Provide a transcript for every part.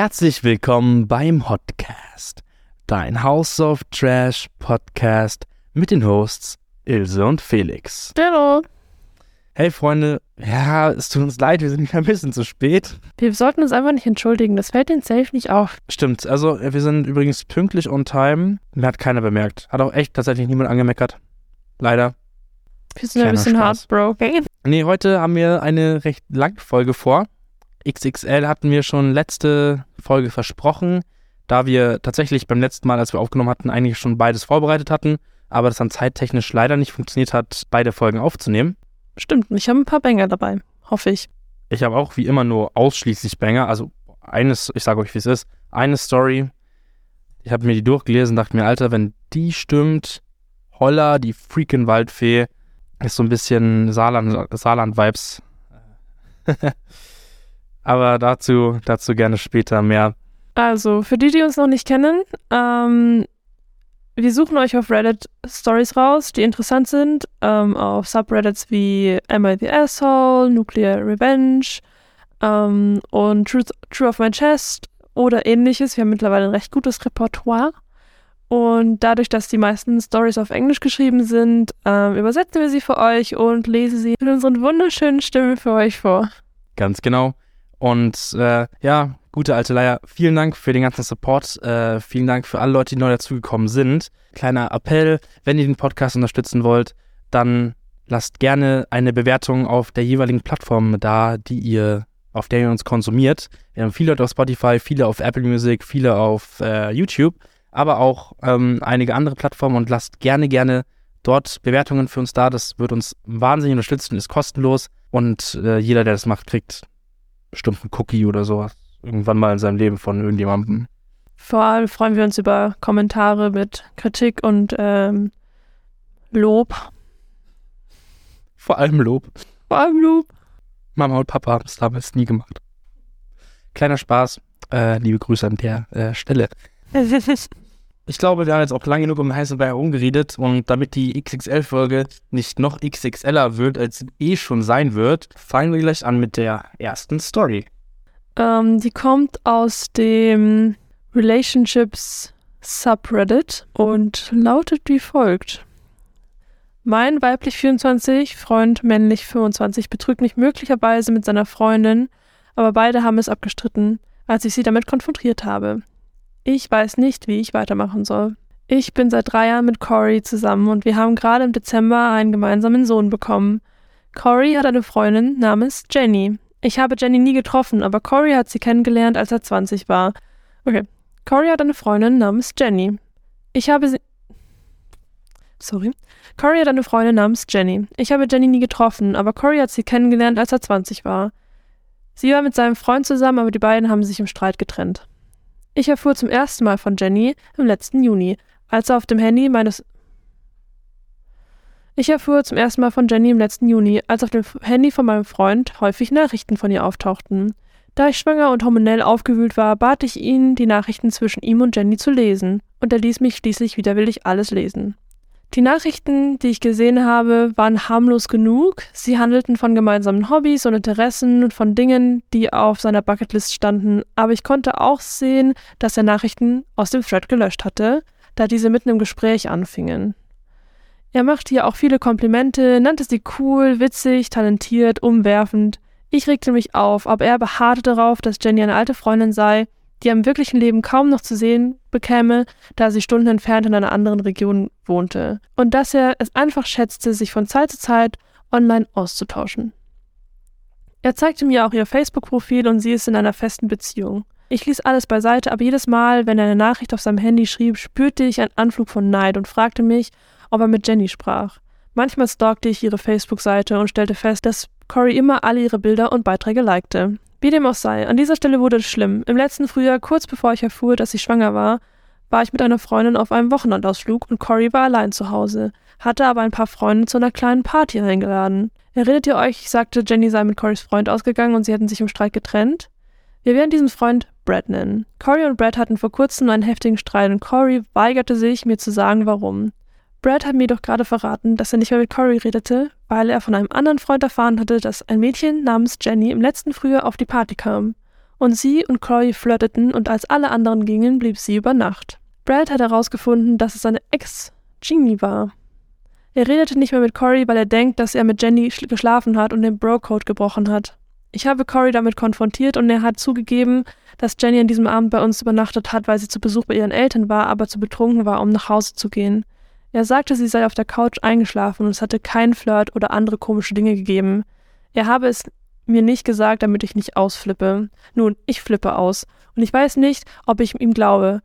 Herzlich willkommen beim Hotcast, dein House of Trash Podcast mit den Hosts Ilse und Felix. Hallo. Hey Freunde, ja, es tut uns leid, wir sind ein bisschen zu spät. Wir sollten uns einfach nicht entschuldigen, das fällt den Safe nicht auf. Stimmt, also wir sind übrigens pünktlich on time. Mir hat keiner bemerkt. Hat auch echt tatsächlich niemand angemeckert. Leider. Wir sind ein bisschen Spaß. heartbroken. Nee, heute haben wir eine recht lange Folge vor. XXL hatten wir schon letzte Folge versprochen, da wir tatsächlich beim letzten Mal, als wir aufgenommen hatten, eigentlich schon beides vorbereitet hatten, aber das dann zeittechnisch leider nicht funktioniert hat, beide Folgen aufzunehmen. Stimmt, ich habe ein paar Banger dabei, hoffe ich. Ich habe auch wie immer nur ausschließlich Banger, also eines, ich sage euch, wie es ist, eine Story. Ich habe mir die durchgelesen und dachte mir, Alter, wenn die stimmt, Holla, die freaking Waldfee, ist so ein bisschen Saarland- Saarland-Vibes. Aber dazu, dazu gerne später mehr. Also, für die, die uns noch nicht kennen, ähm, wir suchen euch auf Reddit Stories raus, die interessant sind, ähm, auf Subreddits wie Am I the Asshole, Nuclear Revenge ähm, und Truth, True of My Chest oder ähnliches. Wir haben mittlerweile ein recht gutes Repertoire. Und dadurch, dass die meisten Stories auf Englisch geschrieben sind, ähm, übersetzen wir sie für euch und lesen sie mit unseren wunderschönen Stimmen für euch vor. Ganz genau. Und äh, ja, gute alte Leier, vielen Dank für den ganzen Support. Äh, vielen Dank für alle Leute, die neu dazugekommen sind. Kleiner Appell, wenn ihr den Podcast unterstützen wollt, dann lasst gerne eine Bewertung auf der jeweiligen Plattform da, die ihr, auf der ihr uns konsumiert. Wir haben viele Leute auf Spotify, viele auf Apple Music, viele auf äh, YouTube, aber auch ähm, einige andere Plattformen und lasst gerne, gerne dort Bewertungen für uns da. Das wird uns wahnsinnig unterstützen, ist kostenlos und äh, jeder, der das macht, kriegt bestimmt einen Cookie oder sowas. Irgendwann mal in seinem Leben von irgendjemandem. Vor allem freuen wir uns über Kommentare mit Kritik und ähm, Lob. Vor allem Lob. Vor allem Lob. Mama und Papa haben es damals nie gemacht. Kleiner Spaß. Äh, liebe Grüße an der äh, Stelle. Ich glaube, wir haben jetzt auch lange genug um heißen Brei herumgeredet und damit die XXL-Folge nicht noch XXLer wird, als sie eh schon sein wird, fangen wir gleich an mit der ersten Story. ähm, die kommt aus dem Relationships Subreddit und lautet wie folgt. Mein weiblich 24, Freund männlich 25 betrügt mich möglicherweise mit seiner Freundin, aber beide haben es abgestritten, als ich sie damit konfrontiert habe. Ich weiß nicht, wie ich weitermachen soll. Ich bin seit drei Jahren mit Cory zusammen und wir haben gerade im Dezember einen gemeinsamen Sohn bekommen. Cory hat eine Freundin namens Jenny. Ich habe Jenny nie getroffen, aber Cory hat sie kennengelernt, als er 20 war. Okay. Cory hat eine Freundin namens Jenny. Ich habe sie. Sorry. Cory hat eine Freundin namens Jenny. Ich habe Jenny nie getroffen, aber Cory hat sie kennengelernt, als er 20 war. Sie war mit seinem Freund zusammen, aber die beiden haben sich im Streit getrennt. Ich erfuhr zum ersten Mal von Jenny im letzten Juni, als auf dem Handy meines. Ich erfuhr zum ersten Mal von Jenny im letzten Juni, als auf dem Handy von meinem Freund häufig Nachrichten von ihr auftauchten. Da ich schwanger und hormonell aufgewühlt war, bat ich ihn, die Nachrichten zwischen ihm und Jenny zu lesen, und er ließ mich schließlich widerwillig alles lesen. Die Nachrichten, die ich gesehen habe, waren harmlos genug. Sie handelten von gemeinsamen Hobbys und Interessen und von Dingen, die auf seiner Bucketlist standen, aber ich konnte auch sehen, dass er Nachrichten aus dem Thread gelöscht hatte, da diese mitten im Gespräch anfingen. Er machte ihr auch viele Komplimente, nannte sie cool, witzig, talentiert, umwerfend. Ich regte mich auf, aber er beharrte darauf, dass Jenny eine alte Freundin sei, die er im wirklichen Leben kaum noch zu sehen bekäme, da sie Stunden entfernt in einer anderen Region wohnte, und dass er es einfach schätzte, sich von Zeit zu Zeit online auszutauschen. Er zeigte mir auch ihr Facebook-Profil und sie ist in einer festen Beziehung. Ich ließ alles beiseite, aber jedes Mal, wenn er eine Nachricht auf seinem Handy schrieb, spürte ich einen Anflug von Neid und fragte mich, ob er mit Jenny sprach. Manchmal stalkte ich ihre Facebook-Seite und stellte fest, dass Cory immer alle ihre Bilder und Beiträge likte. Wie dem auch sei, an dieser Stelle wurde es schlimm. Im letzten Frühjahr, kurz bevor ich erfuhr, dass ich schwanger war, war ich mit einer Freundin auf einem Wochenendausflug und Cory war allein zu Hause, hatte aber ein paar Freunde zu einer kleinen Party eingeladen. Erinnert ihr euch, ich sagte, Jenny sei mit Corys Freund ausgegangen und sie hätten sich im Streit getrennt? Wir werden diesen Freund Brad nennen. Cory und Brad hatten vor kurzem einen heftigen Streit und Cory weigerte sich, mir zu sagen, warum. Brad hat mir doch gerade verraten, dass er nicht mehr mit Cory redete, weil er von einem anderen Freund erfahren hatte, dass ein Mädchen namens Jenny im letzten Frühjahr auf die Party kam. Und sie und Corey flirteten und als alle anderen gingen, blieb sie über Nacht. Brad hat herausgefunden, dass es seine Ex Jeannie war. Er redete nicht mehr mit Corey, weil er denkt, dass er mit Jenny geschlafen hat und den Bro-Code gebrochen hat. Ich habe Corey damit konfrontiert und er hat zugegeben, dass Jenny an diesem Abend bei uns übernachtet hat, weil sie zu Besuch bei ihren Eltern war, aber zu betrunken war, um nach Hause zu gehen. Er sagte, sie sei auf der Couch eingeschlafen und es hatte keinen Flirt oder andere komische Dinge gegeben. Er habe es mir nicht gesagt, damit ich nicht ausflippe. Nun, ich flippe aus. Und ich weiß nicht, ob ich ihm glaube.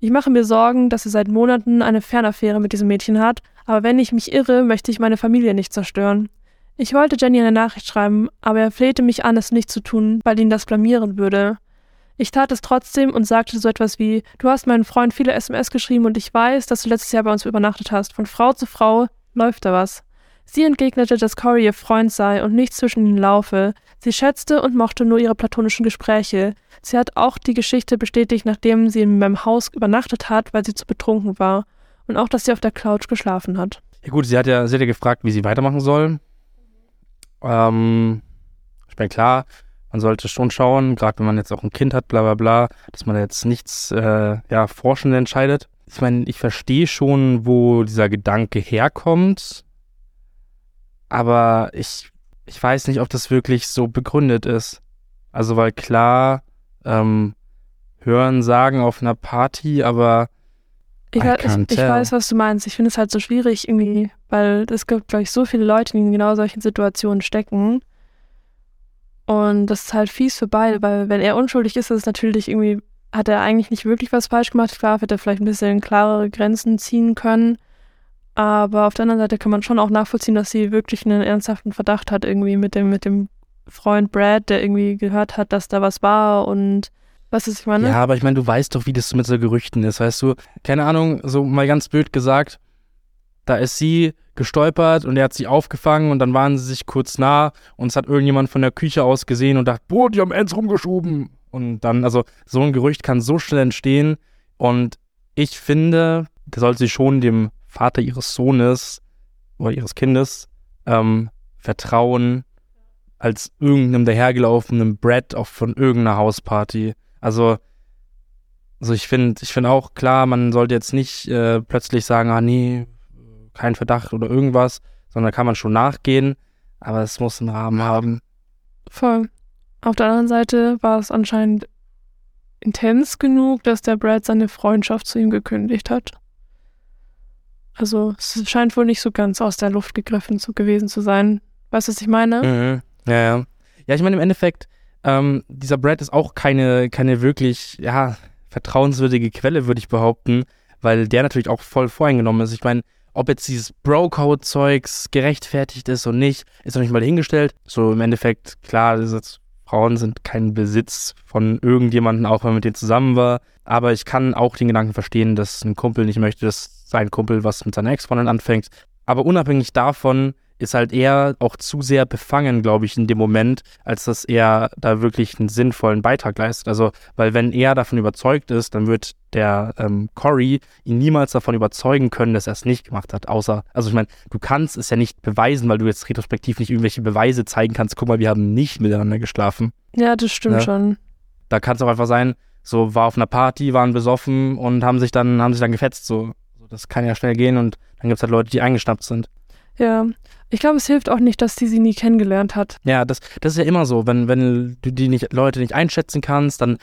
Ich mache mir Sorgen, dass er seit Monaten eine Fernaffäre mit diesem Mädchen hat, aber wenn ich mich irre, möchte ich meine Familie nicht zerstören. Ich wollte Jenny eine Nachricht schreiben, aber er flehte mich an, es nicht zu tun, weil ihn das blamieren würde. Ich tat es trotzdem und sagte so etwas wie, du hast meinen Freund viele SMS geschrieben und ich weiß, dass du letztes Jahr bei uns übernachtet hast. Von Frau zu Frau läuft da was. Sie entgegnete, dass Cory ihr Freund sei und nichts zwischen ihnen laufe. Sie schätzte und mochte nur ihre platonischen Gespräche. Sie hat auch die Geschichte bestätigt, nachdem sie in meinem Haus übernachtet hat, weil sie zu betrunken war. Und auch, dass sie auf der Couch geschlafen hat. Ja gut, sie hat ja, sie hat ja gefragt, wie sie weitermachen soll. Ähm, ich meine, klar, man sollte schon schauen, gerade wenn man jetzt auch ein Kind hat, bla bla bla, dass man jetzt nichts äh, ja, forschend entscheidet. Ich meine, ich verstehe schon, wo dieser Gedanke herkommt, aber ich, ich weiß nicht, ob das wirklich so begründet ist. Also, weil klar, ähm, hören, sagen auf einer Party, aber ich, ich, ich, weiß, was du meinst. Ich finde es halt so schwierig irgendwie, weil es gibt, glaube ich, so viele Leute, die in genau solchen Situationen stecken. Und das ist halt fies für beide, weil wenn er unschuldig ist, ist es natürlich irgendwie, hat er eigentlich nicht wirklich was falsch gemacht. Klar, hätte er vielleicht ein bisschen klarere Grenzen ziehen können. Aber auf der anderen Seite kann man schon auch nachvollziehen, dass sie wirklich einen ernsthaften Verdacht hat, irgendwie mit dem, mit dem Freund Brad, der irgendwie gehört hat, dass da was war und was ist, ich meine? Ja, aber ich meine, du weißt doch, wie das mit so Gerüchten ist, weißt du? Keine Ahnung, so mal ganz blöd gesagt, da ist sie gestolpert und er hat sie aufgefangen und dann waren sie sich kurz nah und es hat irgendjemand von der Küche aus gesehen und dachte, boah, die haben Ends rumgeschoben. Und dann, also so ein Gerücht kann so schnell entstehen und ich finde, da sollte sie schon dem Vater ihres Sohnes oder ihres Kindes ähm, vertrauen als irgendeinem dahergelaufenen Brett auch von irgendeiner Hausparty. Also, also ich finde, ich finde auch klar, man sollte jetzt nicht äh, plötzlich sagen, ah nee, kein Verdacht oder irgendwas, sondern kann man schon nachgehen, aber es muss einen Rahmen haben. Voll. Auf der anderen Seite war es anscheinend intens genug, dass der Brad seine Freundschaft zu ihm gekündigt hat. Also es scheint wohl nicht so ganz aus der Luft gegriffen zu gewesen zu sein. Weißt du, was ich meine? Mhm. Ja, ja. Ja, ich meine im Endeffekt, ähm, dieser Brad ist auch keine, keine wirklich, ja, vertrauenswürdige Quelle, würde ich behaupten, weil der natürlich auch voll voreingenommen ist. Ich meine, ob jetzt dieses Bro-Code-Zeugs gerechtfertigt ist und nicht, ist noch nicht mal hingestellt. So im Endeffekt, klar, jetzt, Frauen sind kein Besitz von irgendjemandem, auch wenn man mit denen zusammen war. Aber ich kann auch den Gedanken verstehen, dass ein Kumpel nicht möchte, dass sein Kumpel was mit seiner Ex-Freundin anfängt. Aber unabhängig davon ist halt eher auch zu sehr befangen, glaube ich, in dem Moment, als dass er da wirklich einen sinnvollen Beitrag leistet. Also, weil wenn er davon überzeugt ist, dann wird der ähm, Corey ihn niemals davon überzeugen können, dass er es nicht gemacht hat. Außer, also ich meine, du kannst es ja nicht beweisen, weil du jetzt retrospektiv nicht irgendwelche Beweise zeigen kannst. Guck mal, wir haben nicht miteinander geschlafen. Ja, das stimmt? Ne? schon. Da kann es auch einfach sein, so war auf einer Party, waren besoffen und haben sich dann, haben sich dann gefetzt. So, das kann ja schnell gehen und dann gibt es halt Leute, die eingeschnappt sind. Ja, ich glaube, es hilft auch nicht, dass die sie nie kennengelernt hat. Ja, das, das ist ja immer so. Wenn, wenn du die nicht, Leute nicht einschätzen kannst, dann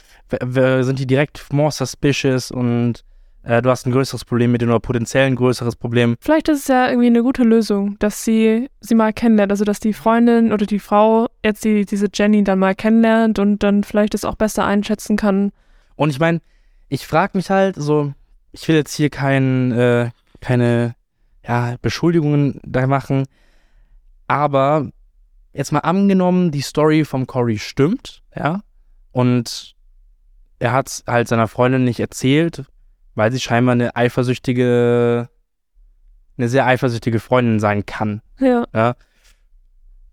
sind die direkt more suspicious und äh, du hast ein größeres Problem mit denen oder potenziell ein größeres Problem. Vielleicht ist es ja irgendwie eine gute Lösung, dass sie sie mal kennenlernt. Also, dass die Freundin oder die Frau jetzt die, diese Jenny dann mal kennenlernt und dann vielleicht es auch besser einschätzen kann. Und ich meine, ich frage mich halt so, ich will jetzt hier kein, äh, keine ja, Beschuldigungen da machen, aber jetzt mal angenommen, die Story vom Cory stimmt, ja, und er hat es halt seiner Freundin nicht erzählt, weil sie scheinbar eine eifersüchtige, eine sehr eifersüchtige Freundin sein kann. Ja. ja?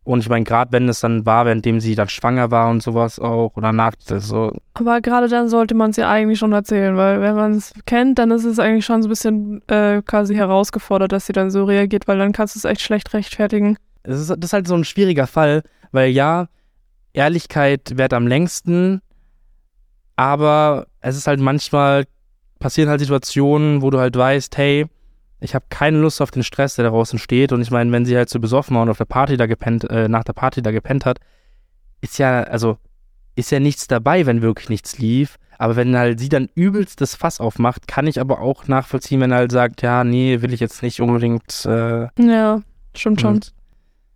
Und ich meine, gerade wenn es dann war, währenddem sie dann schwanger war und sowas auch oder nach so. Aber gerade dann sollte man es ja eigentlich schon erzählen, weil wenn man es kennt, dann ist es eigentlich schon so ein bisschen äh, quasi herausgefordert, dass sie dann so reagiert, weil dann kannst du es echt schlecht rechtfertigen. Das ist, das ist halt so ein schwieriger Fall, weil ja, Ehrlichkeit währt am längsten, Aber es ist halt manchmal passieren halt Situationen, wo du halt weißt, hey, ich habe keine Lust auf den Stress, der daraus entsteht. Und ich meine, wenn sie halt so besoffen war und auf der Party da gepennt, äh, nach der Party da gepennt hat, ist ja, also, ist ja nichts dabei, wenn wirklich nichts lief. Aber wenn halt sie dann übelst das Fass aufmacht, kann ich aber auch nachvollziehen, wenn er halt sagt, ja, nee, will ich jetzt nicht unbedingt. Äh, ja, stimmt schon.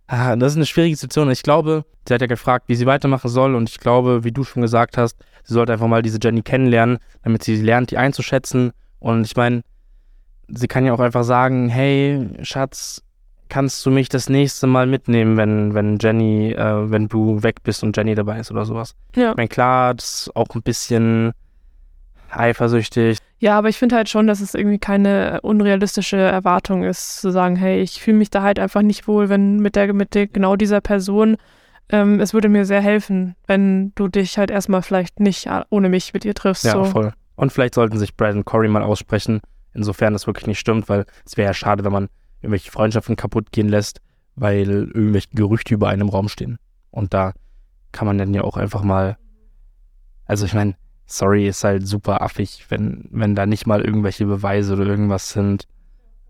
Ah, das ist eine schwierige Situation. Ich glaube, sie hat ja gefragt, wie sie weitermachen soll. Und ich glaube, wie du schon gesagt hast, sie sollte einfach mal diese Jenny kennenlernen, damit sie lernt, die einzuschätzen. Und ich meine, sie kann ja auch einfach sagen, hey, Schatz, kannst du mich das nächste Mal mitnehmen, wenn, wenn Jenny, äh, wenn du weg bist und Jenny dabei ist oder sowas. Ja. Ich meine, klar, das ist auch ein bisschen eifersüchtig. Ja, aber ich finde halt schon, dass es irgendwie keine unrealistische Erwartung ist, zu sagen, hey, ich fühle mich da halt einfach nicht wohl, wenn mit der, mit der, genau dieser Person, ähm, es würde mir sehr helfen, wenn du dich halt erstmal vielleicht nicht äh, ohne mich mit ihr triffst. Ja, so. voll. Und vielleicht sollten sich Brad und Corey mal aussprechen, insofern das wirklich nicht stimmt, weil es wäre ja schade, wenn man irgendwelche Freundschaften kaputt gehen lässt, weil irgendwelche Gerüchte über einem Raum stehen. Und da kann man dann ja auch einfach mal, also ich meine, sorry, ist halt super affig, wenn, wenn da nicht mal irgendwelche Beweise oder irgendwas sind,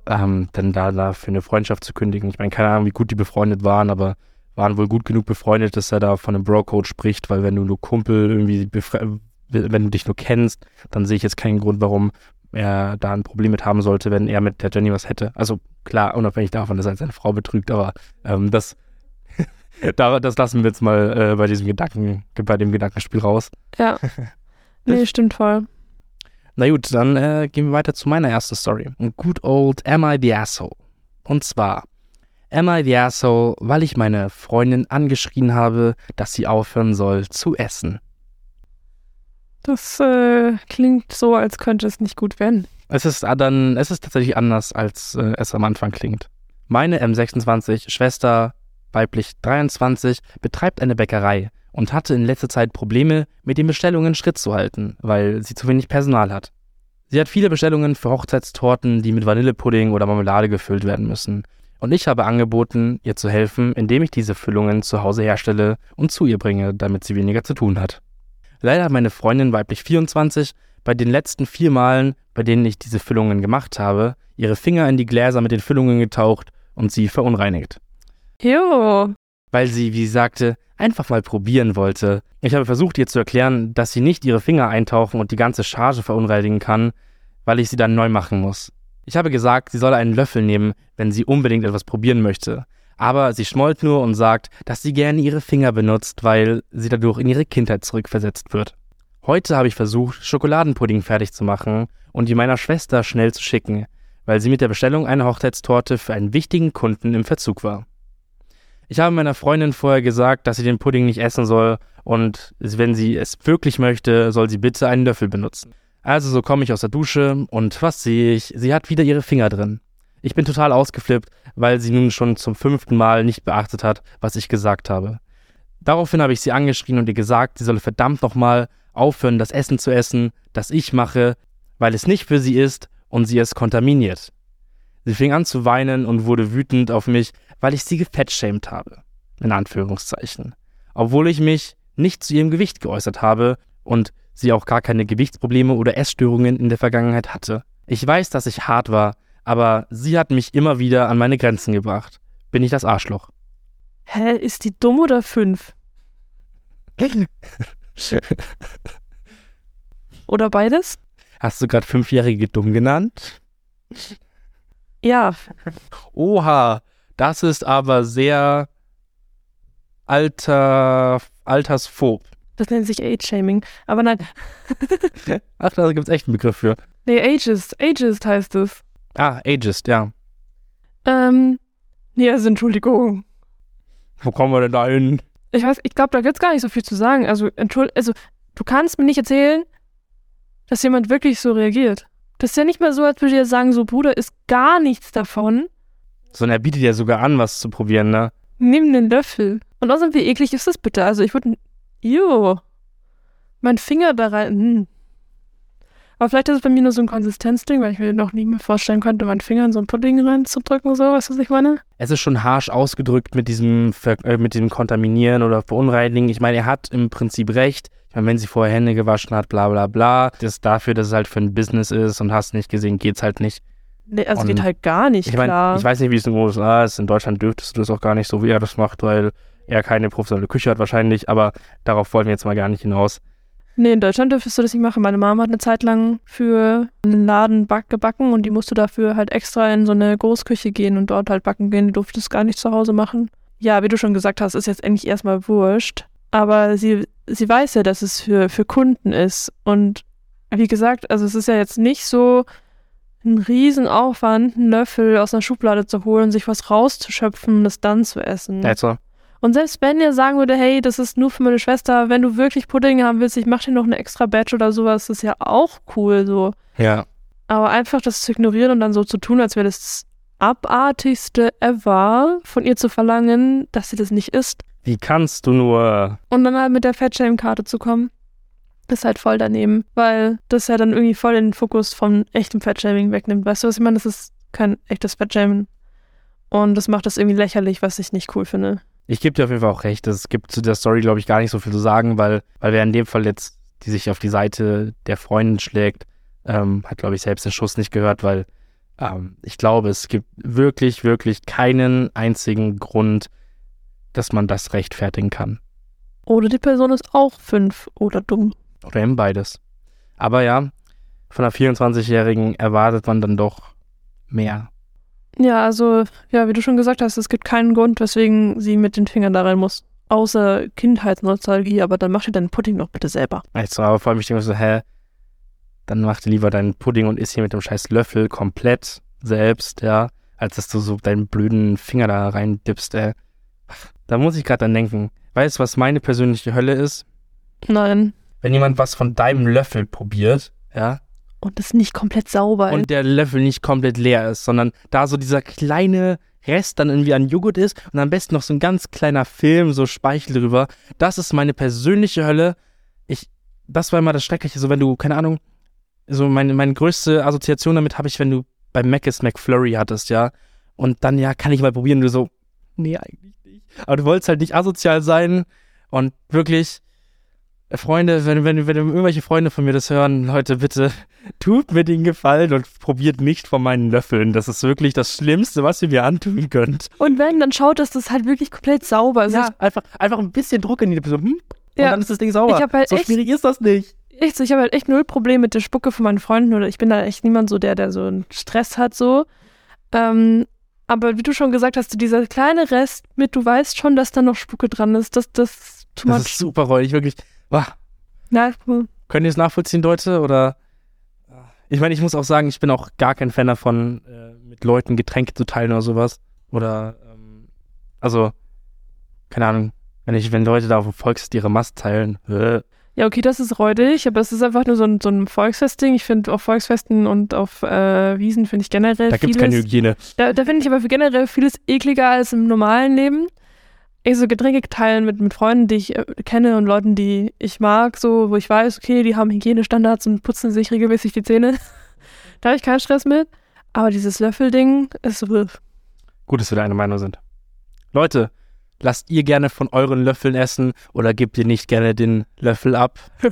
ähm, dann da, da für eine Freundschaft zu kündigen. Ich meine, keine Ahnung, wie gut die befreundet waren, aber waren wohl gut genug befreundet, dass er da von einem Bro-Code spricht, weil wenn du nur Kumpel irgendwie, wenn du dich nur kennst, dann sehe ich jetzt keinen Grund, warum er da ein Problem mit haben sollte, wenn er mit der Jenny was hätte. Also klar, unabhängig davon, dass er seine Frau betrügt, aber ähm, das, da, das lassen wir jetzt mal äh, bei diesem Gedanken, bei dem Gedankenspiel raus. Ja. Nee, stimmt voll. Na gut, dann äh, gehen wir weiter zu meiner ersten Story. Good old Am I the Asshole? Und zwar, Am I the Asshole, weil ich meine Freundin angeschrien habe, dass sie aufhören soll zu essen. Das äh, klingt so, als könnte es nicht gut werden. Es ist ah, dann, es ist tatsächlich anders, als äh, es am Anfang klingt. Meine M26, Schwester, weiblich 23, betreibt eine Bäckerei und hatte in letzter Zeit Probleme, mit den Bestellungen Schritt zu halten, weil sie zu wenig Personal hat. Sie hat viele Bestellungen für Hochzeitstorten, die mit Vanillepudding oder Marmelade gefüllt werden müssen. Und ich habe angeboten, ihr zu helfen, indem ich diese Füllungen zu Hause herstelle und zu ihr bringe, damit sie weniger zu tun hat. Leider hat meine Freundin weiblich 24 bei den letzten vier Malen, bei denen ich diese Füllungen gemacht habe, ihre Finger in die Gläser mit den Füllungen getaucht und sie verunreinigt. Jo. Weil sie, wie sie sagte, einfach mal probieren wollte. Ich habe versucht, ihr zu erklären, dass sie nicht ihre Finger eintauchen und die ganze Charge verunreinigen kann, weil ich sie dann neu machen muss. Ich habe gesagt, sie solle einen Löffel nehmen, wenn sie unbedingt etwas probieren möchte. Aber sie schmollt nur und sagt, dass sie gerne ihre Finger benutzt, weil sie dadurch in ihre Kindheit zurückversetzt wird. Heute habe ich versucht, Schokoladenpudding fertig zu machen und die meiner Schwester schnell zu schicken, weil sie mit der Bestellung einer Hochzeitstorte für einen wichtigen Kunden im Verzug war. Ich habe meiner Freundin vorher gesagt, dass sie den Pudding nicht essen soll und wenn sie es wirklich möchte, soll sie bitte einen Löffel benutzen. Also so komme ich aus der Dusche und was sehe ich? Sie hat wieder ihre Finger drin. Ich bin total ausgeflippt, weil sie nun schon zum fünften Mal nicht beachtet hat, was ich gesagt habe. Daraufhin habe ich sie angeschrien und ihr gesagt, sie solle verdammt nochmal aufhören, das Essen zu essen, das ich mache, weil es nicht für sie ist und sie es kontaminiert. Sie fing an zu weinen und wurde wütend auf mich, weil ich sie gefettshamed habe. In Anführungszeichen. Obwohl ich mich nicht zu ihrem Gewicht geäußert habe und sie auch gar keine Gewichtsprobleme oder Essstörungen in der Vergangenheit hatte. Ich weiß, dass ich hart war, aber sie hat mich immer wieder an meine Grenzen gebracht. Bin ich das Arschloch? Hä, ist die dumm oder fünf? Oder beides? Hast du gerade Fünfjährige dumm genannt? Ja. Oha, das ist aber sehr alter, altersphob. Das nennt sich Age-Shaming. Aber nein. Ach, da gibt es echt einen Begriff für. Nee, Ageist. Ageist heißt es. Ah, ageist, ja. Ähm. Nee, also Entschuldigung. Wo kommen wir denn da hin? Ich weiß, ich glaube, da gibt's gar nicht so viel zu sagen. Also, entschuld, also, du kannst mir nicht erzählen, dass jemand wirklich so reagiert. Das ist ja nicht mal so, als würde ich jetzt sagen, so, Bruder, ist gar nichts davon. Sondern er bietet ja sogar an, was zu probieren, ne? Nimm den Löffel. Und außerdem, wie eklig ist das bitte? Also, ich würde. Jo. Mein Finger da rein. Hm. Aber vielleicht ist es bei mir nur so ein Konsistenzding, weil ich mir noch nie mehr vorstellen könnte, meinen Finger in so ein Pudding reinzudrücken, so, weißt du, was ich meine? Es ist schon harsch ausgedrückt mit diesem, Ver äh, mit diesem Kontaminieren oder Verunreinigen. Ich meine, er hat im Prinzip recht. Ich meine, wenn sie vorher Hände gewaschen hat, bla bla bla, das dafür, dass es halt für ein Business ist und hast nicht gesehen, geht's halt nicht. Nee, also Und geht halt gar nicht, Ich meine, klar. ich weiß nicht, wie es in den USA ist. In Deutschland dürftest du das auch gar nicht so, wie er das macht, weil er keine professionelle Küche hat wahrscheinlich, aber darauf wollen wir jetzt mal gar nicht hinaus. Nee, in Deutschland dürftest du das nicht machen. Meine Mama hat eine Zeit lang für einen Laden back gebacken und die musste dafür halt extra in so eine Großküche gehen und dort halt backen gehen. Die durfte es gar nicht zu Hause machen. Ja, wie du schon gesagt hast, ist jetzt eigentlich erstmal wurscht. Aber sie, sie weiß ja, dass es für, für Kunden ist. Und wie gesagt, also es ist ja jetzt nicht so ein Riesenaufwand, einen Löffel aus einer Schublade zu holen, sich was rauszuschöpfen und es dann zu essen. Also, Und selbst wenn ihr sagen würde, hey, das ist nur für meine Schwester, wenn du wirklich Pudding haben willst, ich mach dir noch eine extra Batch oder sowas, das ist ja auch cool so. ja. Aber einfach das zu ignorieren und dann so zu tun, als wäre das abartigste ever von ihr zu verlangen, dass sie das nicht isst. Wie kannst du nur? Und dann halt mit der Fettshame-Karte zu kommen, ist halt voll daneben, weil das ja dann irgendwie voll den Fokus von echtem Fettshaming wegnimmt. Weißt du, was ich meine? Das ist kein echtes Fettshaming. Und das macht das irgendwie lächerlich, was ich nicht cool finde. Ich gebe dir auf jeden Fall auch recht. Es gibt zu der Story, glaube ich, gar nicht so viel zu sagen, weil, weil wer in dem Fall jetzt, die sich auf die Seite der Freundin schlägt, ähm, hat, glaube ich, selbst den Schuss nicht gehört, weil ähm, ich glaube, es gibt wirklich, wirklich keinen einzigen Grund, dass man das rechtfertigen kann. Oder die Person ist auch fünf oder dumm. Oder eben beides. Aber ja, von einer 24-Jährigen erwartet man dann doch mehr. Ja, also, ja, wie du schon gesagt hast, es gibt keinen Grund, weswegen sie mit den Fingern da rein muss. Außer Kindheitsnostalgie, aber dann mach dir deinen Pudding doch bitte selber. Also, aber vor allem, ich denke so, hä, dann mach dir lieber deinen Pudding und isst hier mit dem scheiß Löffel komplett selbst, ja, als dass du so deinen blöden Finger da rein dippst, ey. Da muss ich gerade dann denken, weißt du, was meine persönliche Hölle ist? Nein. Wenn jemand was von deinem Löffel probiert, ja, Und ist nicht komplett sauber. und der Löffel nicht komplett leer ist, sondern da so dieser kleine Rest dann irgendwie an Joghurt ist und am besten noch so ein ganz kleiner Film, so Speichel drüber. Das ist meine persönliche Hölle. Ich, das war immer das Schreckliche, so wenn du, keine Ahnung, so meine, meine größte Assoziation damit habe ich, wenn du bei Mc's McFlurry hattest, ja. Und dann, ja, kann ich mal probieren. Und du so, nee, eigentlich nicht. Aber du wolltest halt nicht asozial sein und wirklich, Freunde, wenn, wenn, wenn irgendwelche Freunde von mir das hören, Leute, bitte tut mir den Gefallen und probiert nicht von meinen Löffeln. Das ist wirklich das Schlimmste, was ihr mir antun könnt. Und wenn, dann schaut, dass das halt wirklich komplett sauber ist. Ja, einfach, einfach ein bisschen Druck in die Person. Hm? Und Ja. dann ist das Ding sauber. Halt so echt- schwierig ist das nicht. echt so, ich habe halt echt null Problem mit der Spucke von meinen Freunden oder ich bin da echt niemand so, der, der so einen Stress hat, so. Ähm, aber wie du schon gesagt hast, dieser kleine Rest mit, du weißt schon, dass da noch Spucke dran ist, das, das too Das much. ist super räudig, wirklich. Boah. Na, hm. Könnt ihr es nachvollziehen, Leute? Oder? Ich meine, ich muss auch sagen, ich bin auch gar kein Fan davon, äh, mit Leuten Getränke zu teilen oder sowas. Oder, ähm, also, keine Ahnung, wenn ich, wenn Leute da auf dem Volksfest ihre Mast teilen. Äh, Ja, okay, das ist räudig, aber es ist einfach nur so ein, so ein Volksfestding. Ich finde auf Volksfesten und auf äh, Wiesen finde ich generell da gibt es keine Hygiene. Da, da finde ich aber für generell vieles ekliger als im normalen Leben. Ich so Getränke teilen mit, mit Freunden, die ich äh, kenne und Leuten, die ich mag, so, wo ich weiß, okay, die haben Hygienestandards und putzen sich regelmäßig die Zähne. da habe ich keinen Stress mit. Aber dieses Löffelding ist so. Gut, dass wir da eine Meinung sind. Leute, lasst ihr gerne von euren Löffeln essen oder gebt ihr nicht gerne den Löffel ab?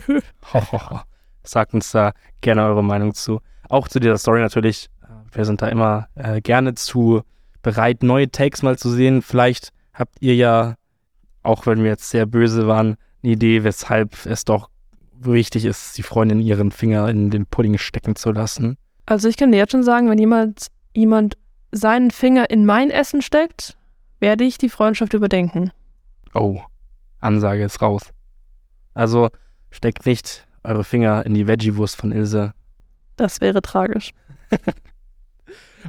Sagt uns da gerne eure Meinung zu. Auch zu dieser Story natürlich. Äh, Wir sind da immer äh, gerne zu bereit, neue Takes mal zu sehen. Vielleicht habt ihr ja, auch wenn wir jetzt sehr böse waren, eine Idee, weshalb es doch wichtig ist, die Freundin ihren Finger in den Pudding stecken zu lassen. Also ich kann dir jetzt schon sagen, wenn jemand, jemand seinen Finger in mein Essen steckt, werde ich die Freundschaft überdenken. Oh, Ansage ist raus. Also steckt nicht eure Finger in die Veggie-Wurst von Ilse. Das wäre tragisch.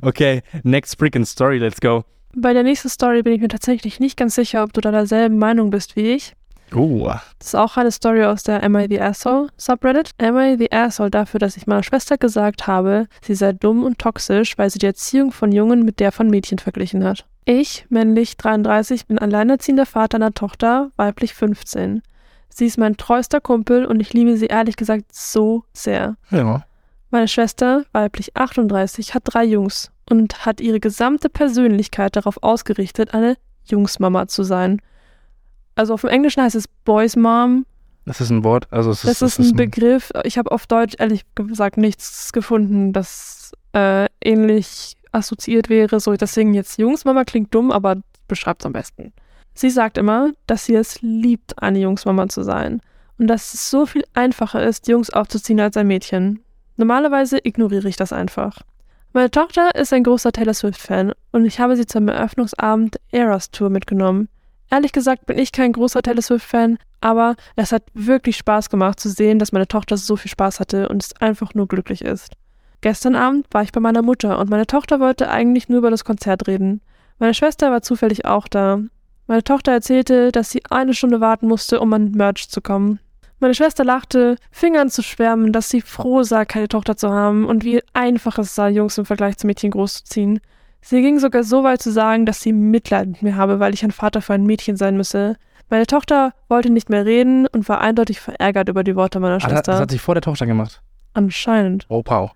Okay, next freaking story, let's go. Bei der nächsten Story bin ich mir tatsächlich nicht ganz sicher, ob du da derselben Meinung bist wie ich. Oh, Das ist auch eine Story aus der Am I the Asshole Subreddit. Am I the Asshole dafür, dass ich meiner Schwester gesagt habe, sie sei dumm und toxisch, weil sie die Erziehung von Jungen mit der von Mädchen verglichen hat. Ich, männlich 33, bin alleinerziehender Vater einer Tochter, weiblich 15. Sie ist mein treuster Kumpel und ich liebe sie ehrlich gesagt so sehr. ja. Meine Schwester, weiblich 38, hat drei Jungs und hat ihre gesamte Persönlichkeit darauf ausgerichtet, eine Jungsmama zu sein. Also auf dem Englischen heißt es Boys Mom. Das ist ein Wort. Also es das, ist, das ist ein Begriff. Ich habe auf Deutsch ehrlich gesagt nichts gefunden, das äh, ähnlich assoziiert wäre. So, deswegen jetzt Jungsmama klingt dumm, aber beschreibt es am besten. Sie sagt immer, dass sie es liebt, eine Jungsmama zu sein. Und dass es so viel einfacher ist, Jungs aufzuziehen als ein Mädchen. Normalerweise ignoriere ich das einfach. Meine Tochter ist ein großer Taylor Swift-Fan und ich habe sie zum Eröffnungsabend Eras Tour mitgenommen. Ehrlich gesagt bin ich kein großer Taylor Swift-Fan, aber es hat wirklich Spaß gemacht zu sehen, dass meine Tochter so viel Spaß hatte und es einfach nur glücklich ist. Gestern Abend war ich bei meiner Mutter und meine Tochter wollte eigentlich nur über das Konzert reden. Meine Schwester war zufällig auch da. Meine Tochter erzählte, dass sie eine Stunde warten musste, um an Merch zu kommen. Meine Schwester lachte, fing an zu schwärmen, dass sie froh sah, keine Tochter zu haben und wie einfach es sei, Jungs im Vergleich zu Mädchen großzuziehen. Sie ging sogar so weit zu sagen, dass sie Mitleid mit mir habe, weil ich ein Vater für ein Mädchen sein müsse. Meine Tochter wollte nicht mehr reden und war eindeutig verärgert über die Worte meiner Schwester. Das hat sie vor der Tochter gemacht. Anscheinend. Oh, wow.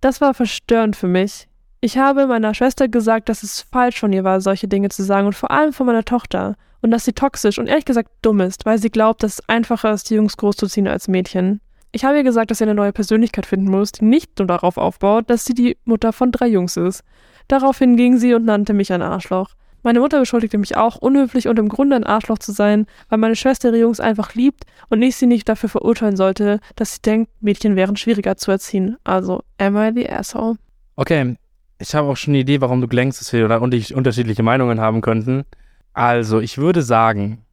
Das war verstörend für mich. Ich habe meiner Schwester gesagt, dass es falsch von ihr war, solche Dinge zu sagen und vor allem von meiner Tochter. Und dass sie toxisch und ehrlich gesagt dumm ist, weil sie glaubt, dass es einfacher ist, die Jungs großzuziehen als Mädchen. Ich habe ihr gesagt, dass sie eine neue Persönlichkeit finden muss, die nicht nur darauf aufbaut, dass sie die Mutter von drei Jungs ist. Daraufhin ging sie und nannte mich ein Arschloch. Meine Mutter beschuldigte mich auch, unhöflich und im Grunde ein Arschloch zu sein, weil meine Schwester ihre Jungs einfach liebt und ich sie nicht dafür verurteilen sollte, dass sie denkt, Mädchen wären schwieriger zu erziehen. Also, am I the asshole? Okay, ich habe auch schon eine Idee, warum du glänzt, dass wir oder unterschiedliche Meinungen haben könnten. Also, ich würde sagen,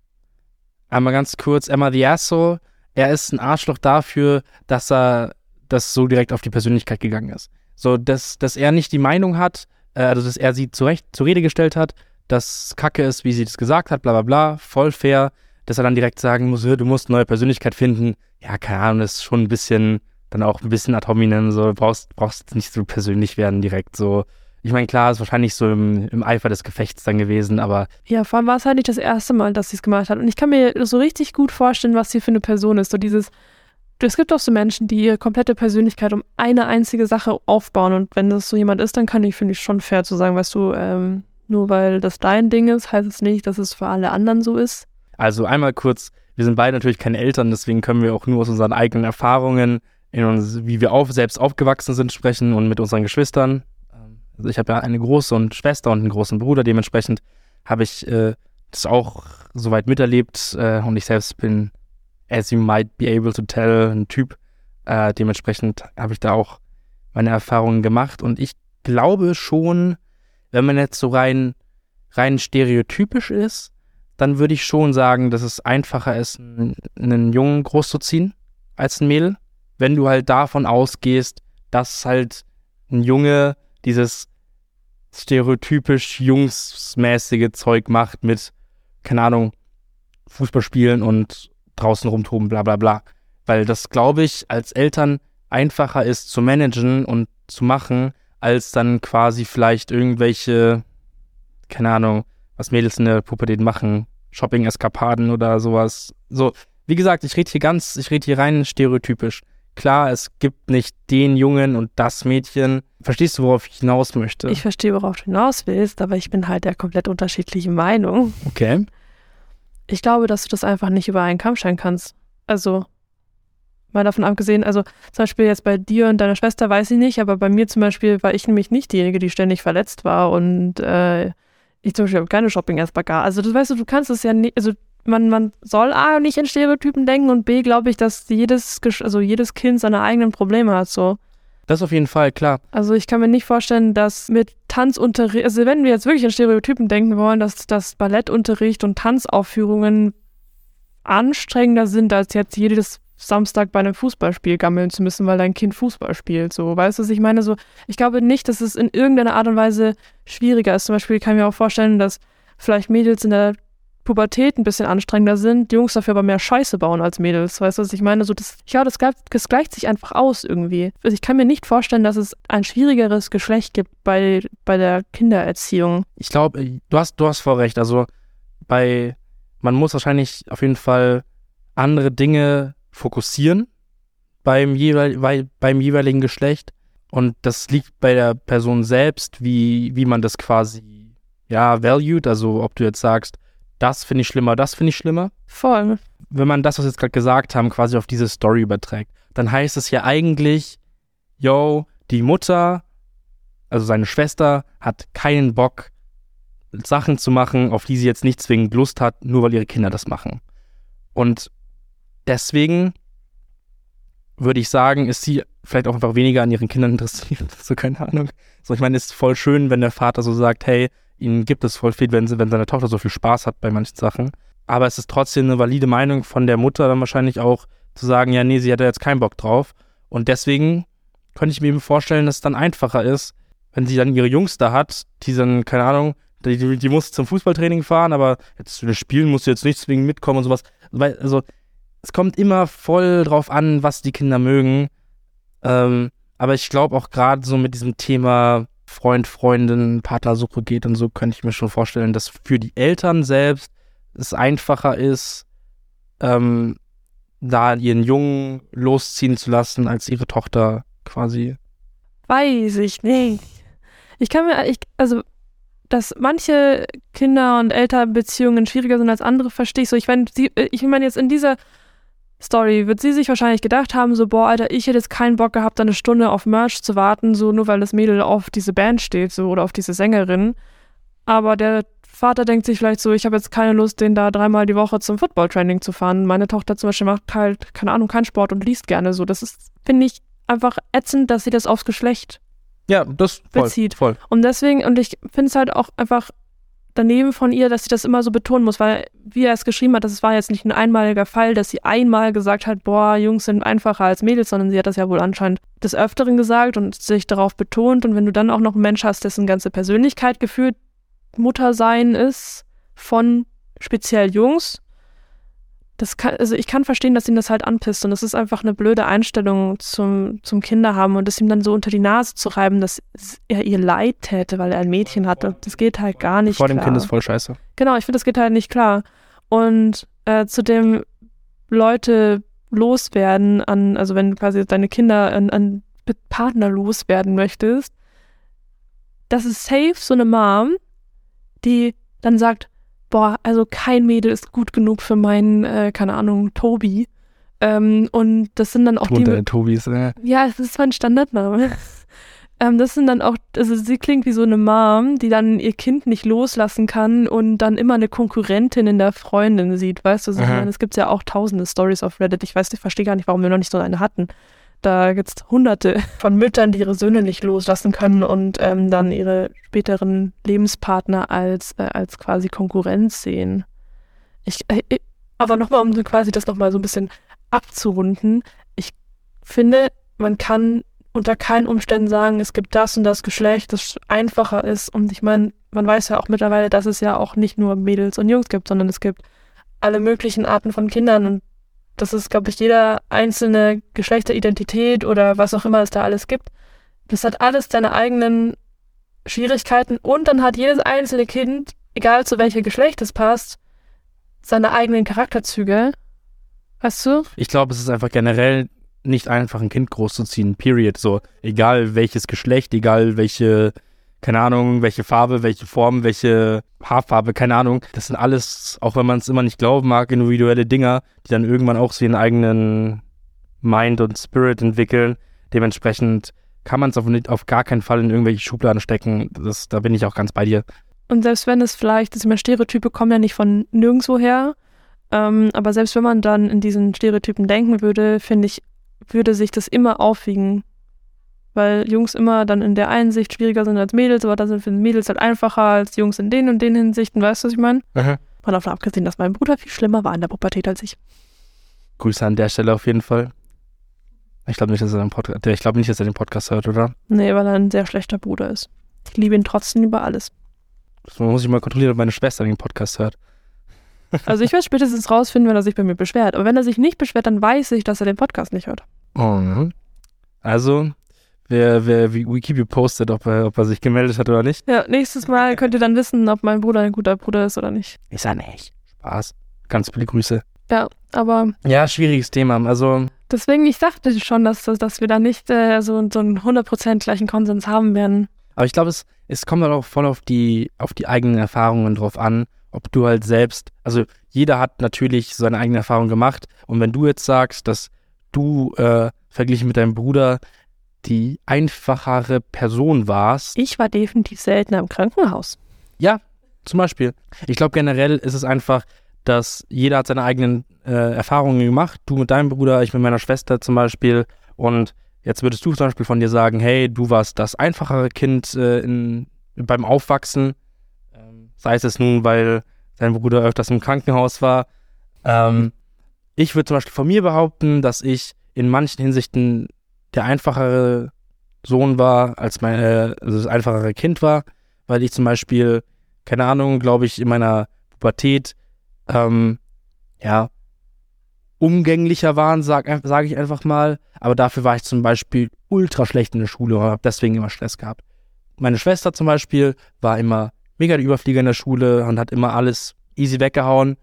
einmal ganz kurz, Emma the Asshole, er ist ein Arschloch dafür, dass er das so direkt auf die Persönlichkeit gegangen ist. So, dass, dass er nicht die Meinung hat, äh, also dass er sie zurecht zur Rede gestellt hat, dass Kacke ist, wie sie das gesagt hat, bla bla bla, voll fair, dass er dann direkt sagen muss, du musst eine neue Persönlichkeit finden. Ja, keine Ahnung, das ist schon ein bisschen dann auch ein bisschen ad hominem, so brauchst, brauchst nicht so persönlich werden direkt so. Ich meine, klar, ist wahrscheinlich so im, im Eifer des Gefechts dann gewesen, aber. Ja, vor allem war es halt nicht das erste Mal, dass sie es gemacht hat. Und ich kann mir so richtig gut vorstellen, was sie für eine Person ist. So dieses, es gibt auch so Menschen, die ihre komplette Persönlichkeit um eine einzige Sache aufbauen. Und wenn das so jemand ist, dann kann ich, finde ich, schon fair zu sagen, weißt du, ähm, nur weil das dein Ding ist, heißt es nicht, dass es für alle anderen so ist. Also einmal kurz, wir sind beide natürlich keine Eltern, deswegen können wir auch nur aus unseren eigenen Erfahrungen in uns, wie wir auf, selbst aufgewachsen sind, sprechen und mit unseren Geschwistern. Also ich habe ja eine große und Schwester und einen großen Bruder, dementsprechend habe ich äh, das auch soweit miterlebt äh, und ich selbst bin, as you might be able to tell, ein Typ. Äh, dementsprechend habe ich da auch meine Erfahrungen gemacht. Und ich glaube schon, wenn man jetzt so rein, rein stereotypisch ist, dann würde ich schon sagen, dass es einfacher ist, einen Jungen großzuziehen als ein Mädel. Wenn du halt davon ausgehst, dass halt ein Junge dieses stereotypisch jungsmäßige Zeug macht mit, keine Ahnung, Fußball spielen und draußen rumtoben, bla bla bla. Weil das, glaube ich, als Eltern einfacher ist zu managen und zu machen, als dann quasi vielleicht irgendwelche, keine Ahnung, was Mädels in der Pubertät machen, Shopping-Eskapaden oder sowas. So, wie gesagt, ich rede hier ganz, ich rede hier rein stereotypisch. Klar, es gibt nicht den Jungen und das Mädchen. Verstehst du, worauf ich hinaus möchte? Ich verstehe, worauf du hinaus willst, aber ich bin halt der komplett unterschiedlichen Meinung. Okay. Ich glaube, dass du das einfach nicht über einen Kamm scheren kannst. Also, mal davon abgesehen, also zum Beispiel jetzt bei dir und deiner Schwester weiß ich nicht, aber bei mir zum Beispiel war ich nämlich nicht diejenige, die ständig verletzt war und äh, ich zum Beispiel habe keine shopping erst gar. Also, du weißt du, du kannst es ja nicht, also man, man soll A nicht in Stereotypen denken und B glaube ich, dass jedes, also jedes Kind seine eigenen Probleme hat so. Das auf jeden Fall, klar. Also ich kann mir nicht vorstellen, dass mit Tanzunterricht, also wenn wir jetzt wirklich in Stereotypen denken wollen, dass das Ballettunterricht und Tanzaufführungen anstrengender sind, als jetzt jedes Samstag bei einem Fußballspiel gammeln zu müssen, weil dein Kind Fußball spielt. So, weißt du, was ich meine? So, ich glaube nicht, dass es in irgendeiner Art und Weise schwieriger ist. Zum Beispiel kann ich mir auch vorstellen, dass vielleicht Mädels in der Pubertät ein bisschen anstrengender sind, Jungs dafür aber mehr Scheiße bauen als Mädels. Weißt du, was ich meine? So, das, glaube, das, das gleicht sich einfach aus irgendwie. Also ich kann mir nicht vorstellen, dass es ein schwierigeres Geschlecht gibt bei, bei der Kindererziehung. Ich glaube, äh, du hast, du hast voll recht. Also bei, man muss wahrscheinlich auf jeden Fall andere Dinge fokussieren beim, jeweil, bei, beim jeweiligen Geschlecht. Und das liegt bei der Person selbst, wie, wie man das quasi, ja, valued. Also, ob du jetzt sagst, das finde ich schlimmer, das finde ich schlimmer. Voll. Wenn man das, was wir jetzt gerade gesagt haben, quasi auf diese Story überträgt, dann heißt es ja eigentlich, yo, die Mutter, also seine Schwester, hat keinen Bock, Sachen zu machen, auf die sie jetzt nicht zwingend Lust hat, nur weil ihre Kinder das machen. Und deswegen würde ich sagen, ist sie vielleicht auch einfach weniger an ihren Kindern interessiert. So, keine Ahnung. So, ich meine, es ist voll schön, wenn der Vater so sagt, hey, ihnen gibt es voll viel, wenn, sie, wenn seine Tochter so viel Spaß hat bei manchen Sachen. Aber es ist trotzdem eine valide Meinung von der Mutter dann wahrscheinlich auch zu sagen, ja, nee, sie hat ja jetzt keinen Bock drauf. Und deswegen könnte ich mir eben vorstellen, dass es dann einfacher ist, wenn sie dann ihre Jungs da hat, die dann, keine Ahnung, die, die, muss zum Fußballtraining fahren, aber jetzt zu den Spielen muss sie jetzt nicht zwingend mitkommen und sowas. Also, es kommt immer voll drauf an, was die Kinder mögen. Ähm, aber ich glaube auch gerade so mit diesem Thema Freund, Freundin, Partnersuche geht und so, könnte ich mir schon vorstellen, dass für die Eltern selbst es einfacher ist, ähm, da ihren Jungen losziehen zu lassen, als ihre Tochter quasi. Weiß ich nicht. Ich kann mir, ich, also, dass manche Kinder- und Elternbeziehungen schwieriger sind als andere, verstehe ich so. Ich meine, ich meine jetzt in dieser Story wird sie sich wahrscheinlich gedacht haben, so, boah, Alter, ich hätte jetzt keinen Bock gehabt, eine Stunde auf Merch zu warten, so nur weil das Mädel auf diese Band steht, so oder auf diese Sängerin. Aber der Vater denkt sich vielleicht so, ich habe jetzt keine Lust, den da dreimal die Woche zum Football-Training zu fahren. Meine Tochter zum Beispiel macht halt, keine Ahnung, keinen Sport und liest gerne so. Das ist, finde ich, einfach ätzend, dass sie das aufs Geschlecht ja, das voll, bezieht. Voll. Und deswegen, und ich finde es halt auch einfach daneben von ihr, dass sie das immer so betonen muss, weil, wie er es geschrieben hat, das war jetzt nicht ein einmaliger Fall, dass sie einmal gesagt hat, boah, Jungs sind einfacher als Mädels, sondern sie hat das ja wohl anscheinend des Öfteren gesagt und sich darauf betont. Und wenn du dann auch noch einen Mensch hast, dessen ganze Persönlichkeit gefühlt Mutter sein ist von speziell Jungs, das kann, also ich kann verstehen, dass ihn das halt anpisst und das ist einfach eine blöde Einstellung zum, zum Kinderhaben und das ihm dann so unter die Nase zu reiben, dass er ihr leid täte, weil er ein Mädchen hatte. Das geht halt gar nicht Vor klar. dem Kind ist voll scheiße. Genau, ich finde, das geht halt nicht klar. Und äh, zu dem Leute loswerden an, also wenn du quasi deine Kinder an, an Partner loswerden möchtest, das ist safe so eine Mom, die dann sagt, boah, also kein Mädel ist gut genug für meinen, äh, keine Ahnung, Tobi. Ähm, und das sind dann auch Ton die. Tobis, ne? Ja, das ist mein Standardname. ähm, das sind dann auch, also sie klingt wie so eine Mom, die dann ihr Kind nicht loslassen kann und dann immer eine Konkurrentin in der Freundin sieht, weißt du? So, es gibt ja auch tausende Stories auf Reddit. Ich weiß, ich verstehe gar nicht, warum wir noch nicht so eine hatten. Da gibt es hunderte von Müttern, die ihre Söhne nicht loslassen können und ähm, dann ihre späteren Lebenspartner als, äh, als quasi Konkurrenz sehen. Ich, äh, ich- aber nochmal, um quasi das nochmal so ein bisschen abzurunden, ich finde, man kann unter keinen Umständen sagen, es gibt das und das Geschlecht, das einfacher ist. Und ich meine, man weiß ja auch mittlerweile, dass es ja auch nicht nur Mädels und Jungs gibt, sondern es gibt alle möglichen Arten von Kindern und das ist, glaube ich, jeder einzelne Geschlechteridentität oder was auch immer es da alles gibt. Das hat alles seine eigenen Schwierigkeiten und dann hat jedes einzelne Kind, egal zu welchem Geschlecht es passt, seine eigenen Charakterzüge. Weißt du? Ich glaube, es ist einfach generell nicht einfach, ein Kind großzuziehen, period. So, egal welches Geschlecht, egal welche, keine Ahnung, welche Farbe, welche Form, welche Haarfarbe, keine Ahnung. Das sind alles, auch wenn man es immer nicht glauben mag, individuelle Dinger, die dann irgendwann auch so ihren eigenen Mind und Spirit entwickeln. Dementsprechend kann man es auf, auf gar keinen Fall in irgendwelche Schubladen stecken. Das, da bin ich auch ganz bei dir. Und selbst wenn es vielleicht, ich meine, Stereotype kommen ja nicht von nirgendwo her, ähm, aber selbst wenn man dann in diesen Stereotypen denken würde, finde ich, würde sich das immer aufwiegen. Weil Jungs immer dann in der einen Sicht schwieriger sind als Mädels, aber da sind für Mädels halt einfacher als Jungs in den und den Hinsichten, weißt du, was ich meine? Mal davon abgesehen, dass mein Bruder viel schlimmer war in der Pubertät als ich. Grüße an der Stelle auf jeden Fall. Ich glaube nicht, dass er den Podcast, ich glaube nicht, dass er den Podcast hört, oder? Nee, weil er ein sehr schlechter Bruder ist. Ich liebe ihn trotzdem über alles. Das muss ich mal kontrollieren, ob meine Schwester den Podcast hört. Also ich werde spätestens rausfinden, wenn er sich bei mir beschwert. Aber wenn er sich nicht beschwert, dann weiß ich, dass er den Podcast nicht hört. Mhm. Also, wer, wer, wie- we keep you posted, ob er, ob er sich gemeldet hat oder nicht. Ja, nächstes Mal könnt ihr dann wissen, ob mein Bruder ein guter Bruder ist oder nicht. Ist er nicht. Spaß. Ganz viele Grüße. Ja, aber Ja, schwieriges Thema. Also, Deswegen, ich dachte schon, dass, dass wir da nicht äh, so, so einen 100% gleichen Konsens haben werden. Aber ich glaube, es, es kommt dann auch voll auf die, auf die eigenen Erfahrungen drauf an, ob du halt selbst, also jeder hat natürlich seine eigene Erfahrung gemacht und wenn du jetzt sagst, dass du äh, verglichen mit deinem Bruder die einfachere Person warst. Ich war definitiv seltener im Krankenhaus. Ja, zum Beispiel. Ich glaube generell ist es einfach, dass jeder hat seine eigenen äh, Erfahrungen gemacht. Du mit deinem Bruder, ich mit meiner Schwester zum Beispiel. Und jetzt würdest du zum Beispiel von dir sagen, hey, du warst das einfachere Kind äh, in, beim Aufwachsen. Ähm, sei es nun, weil dein Bruder öfters im Krankenhaus war. Ähm, ich würde zum Beispiel von mir behaupten, dass ich in manchen Hinsichten der einfachere Sohn war, als mein, äh, also das einfachere Kind war, weil ich zum Beispiel, keine Ahnung, glaube ich, in meiner Pubertät ähm, ja, umgänglicher waren, sage sag ich einfach mal. Aber dafür war ich zum Beispiel ultra schlecht in der Schule und habe deswegen immer Stress gehabt. Meine Schwester zum Beispiel war immer mega der Überflieger in der Schule und hat immer alles easy weggehauen.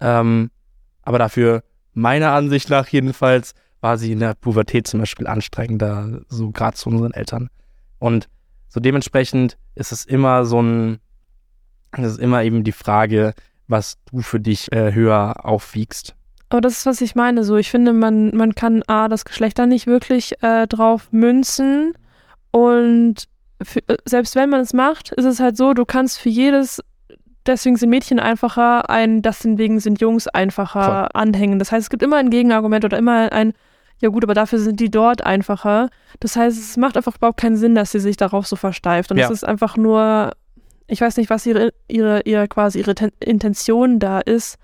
Ähm, aber dafür, meiner Ansicht nach jedenfalls, war sie in der Pubertät zum Beispiel anstrengender, so gerade zu unseren Eltern. Und so dementsprechend ist es immer so ein, es ist immer eben die Frage, was du für dich äh, höher aufwiegst. Aber das ist, was ich meine. So, ich finde, man, man kann A, das Geschlechter nicht wirklich äh, drauf münzen. Und für, äh, selbst wenn man es macht, ist es halt so, du kannst für jedes, deswegen sind Mädchen einfacher, ein, deswegen sind Jungs einfacher Voll. anhängen. Das heißt, es gibt immer ein Gegenargument oder immer ein, ja gut, aber dafür sind die dort einfacher. Das heißt, es macht einfach überhaupt keinen Sinn, dass sie sich darauf so versteift. Und es ist einfach nur ich weiß nicht, was ihre, ihre, ihre quasi ihre Ten Intention da ist,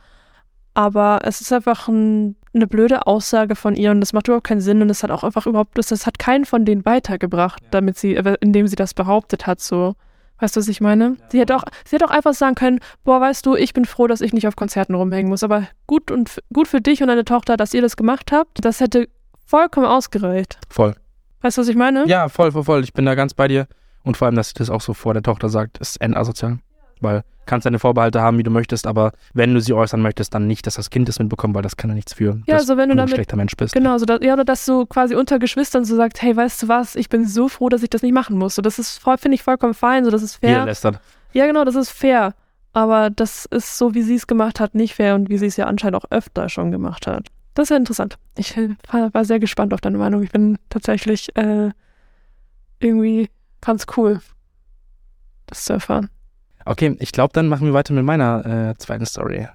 aber es ist einfach ein, eine blöde Aussage von ihr und das macht überhaupt keinen Sinn und es hat auch einfach überhaupt, das, das hat keinen von denen weitergebracht, ja. damit sie, äh, indem sie das behauptet hat, so. Weißt du, was ich meine? Ja. Sie hätte auch, sie hätte auch einfach sagen können, boah, weißt du, ich bin froh, dass ich nicht auf Konzerten rumhängen muss, aber gut und gut für dich und deine Tochter, dass ihr das gemacht habt, das hätte vollkommen ausgereicht. Voll. Weißt du, was ich meine? Ja, voll, voll, voll. Ich bin da ganz bei dir. Und vor allem, dass sie das auch so vor der Tochter sagt, ist endasozial. Weil kannst deine Vorbehalte haben, wie du möchtest, aber wenn du sie äußern möchtest, dann nicht, dass das Kind das mitbekommt, weil das kann ja nichts für. Ja, also wenn du, damit, ein schlechter Mensch bist. Genau, so dass, ja, oder dass du quasi unter Geschwistern so sagst, hey, weißt du was, ich bin so froh, dass ich das nicht machen muss. So, das ist, finde ich, vollkommen fein, so das ist fair. Jeder lästert. Ja, genau, das ist fair. Aber das ist so, wie sie es gemacht hat, nicht fair und wie sie es ja anscheinend auch öfter schon gemacht hat. Das ist ja interessant. Ich war sehr gespannt auf deine Meinung. Ich bin tatsächlich äh, irgendwie ganz cool das zu erfahren. Okay, ich glaube, dann machen wir weiter mit meiner äh, zweiten Story.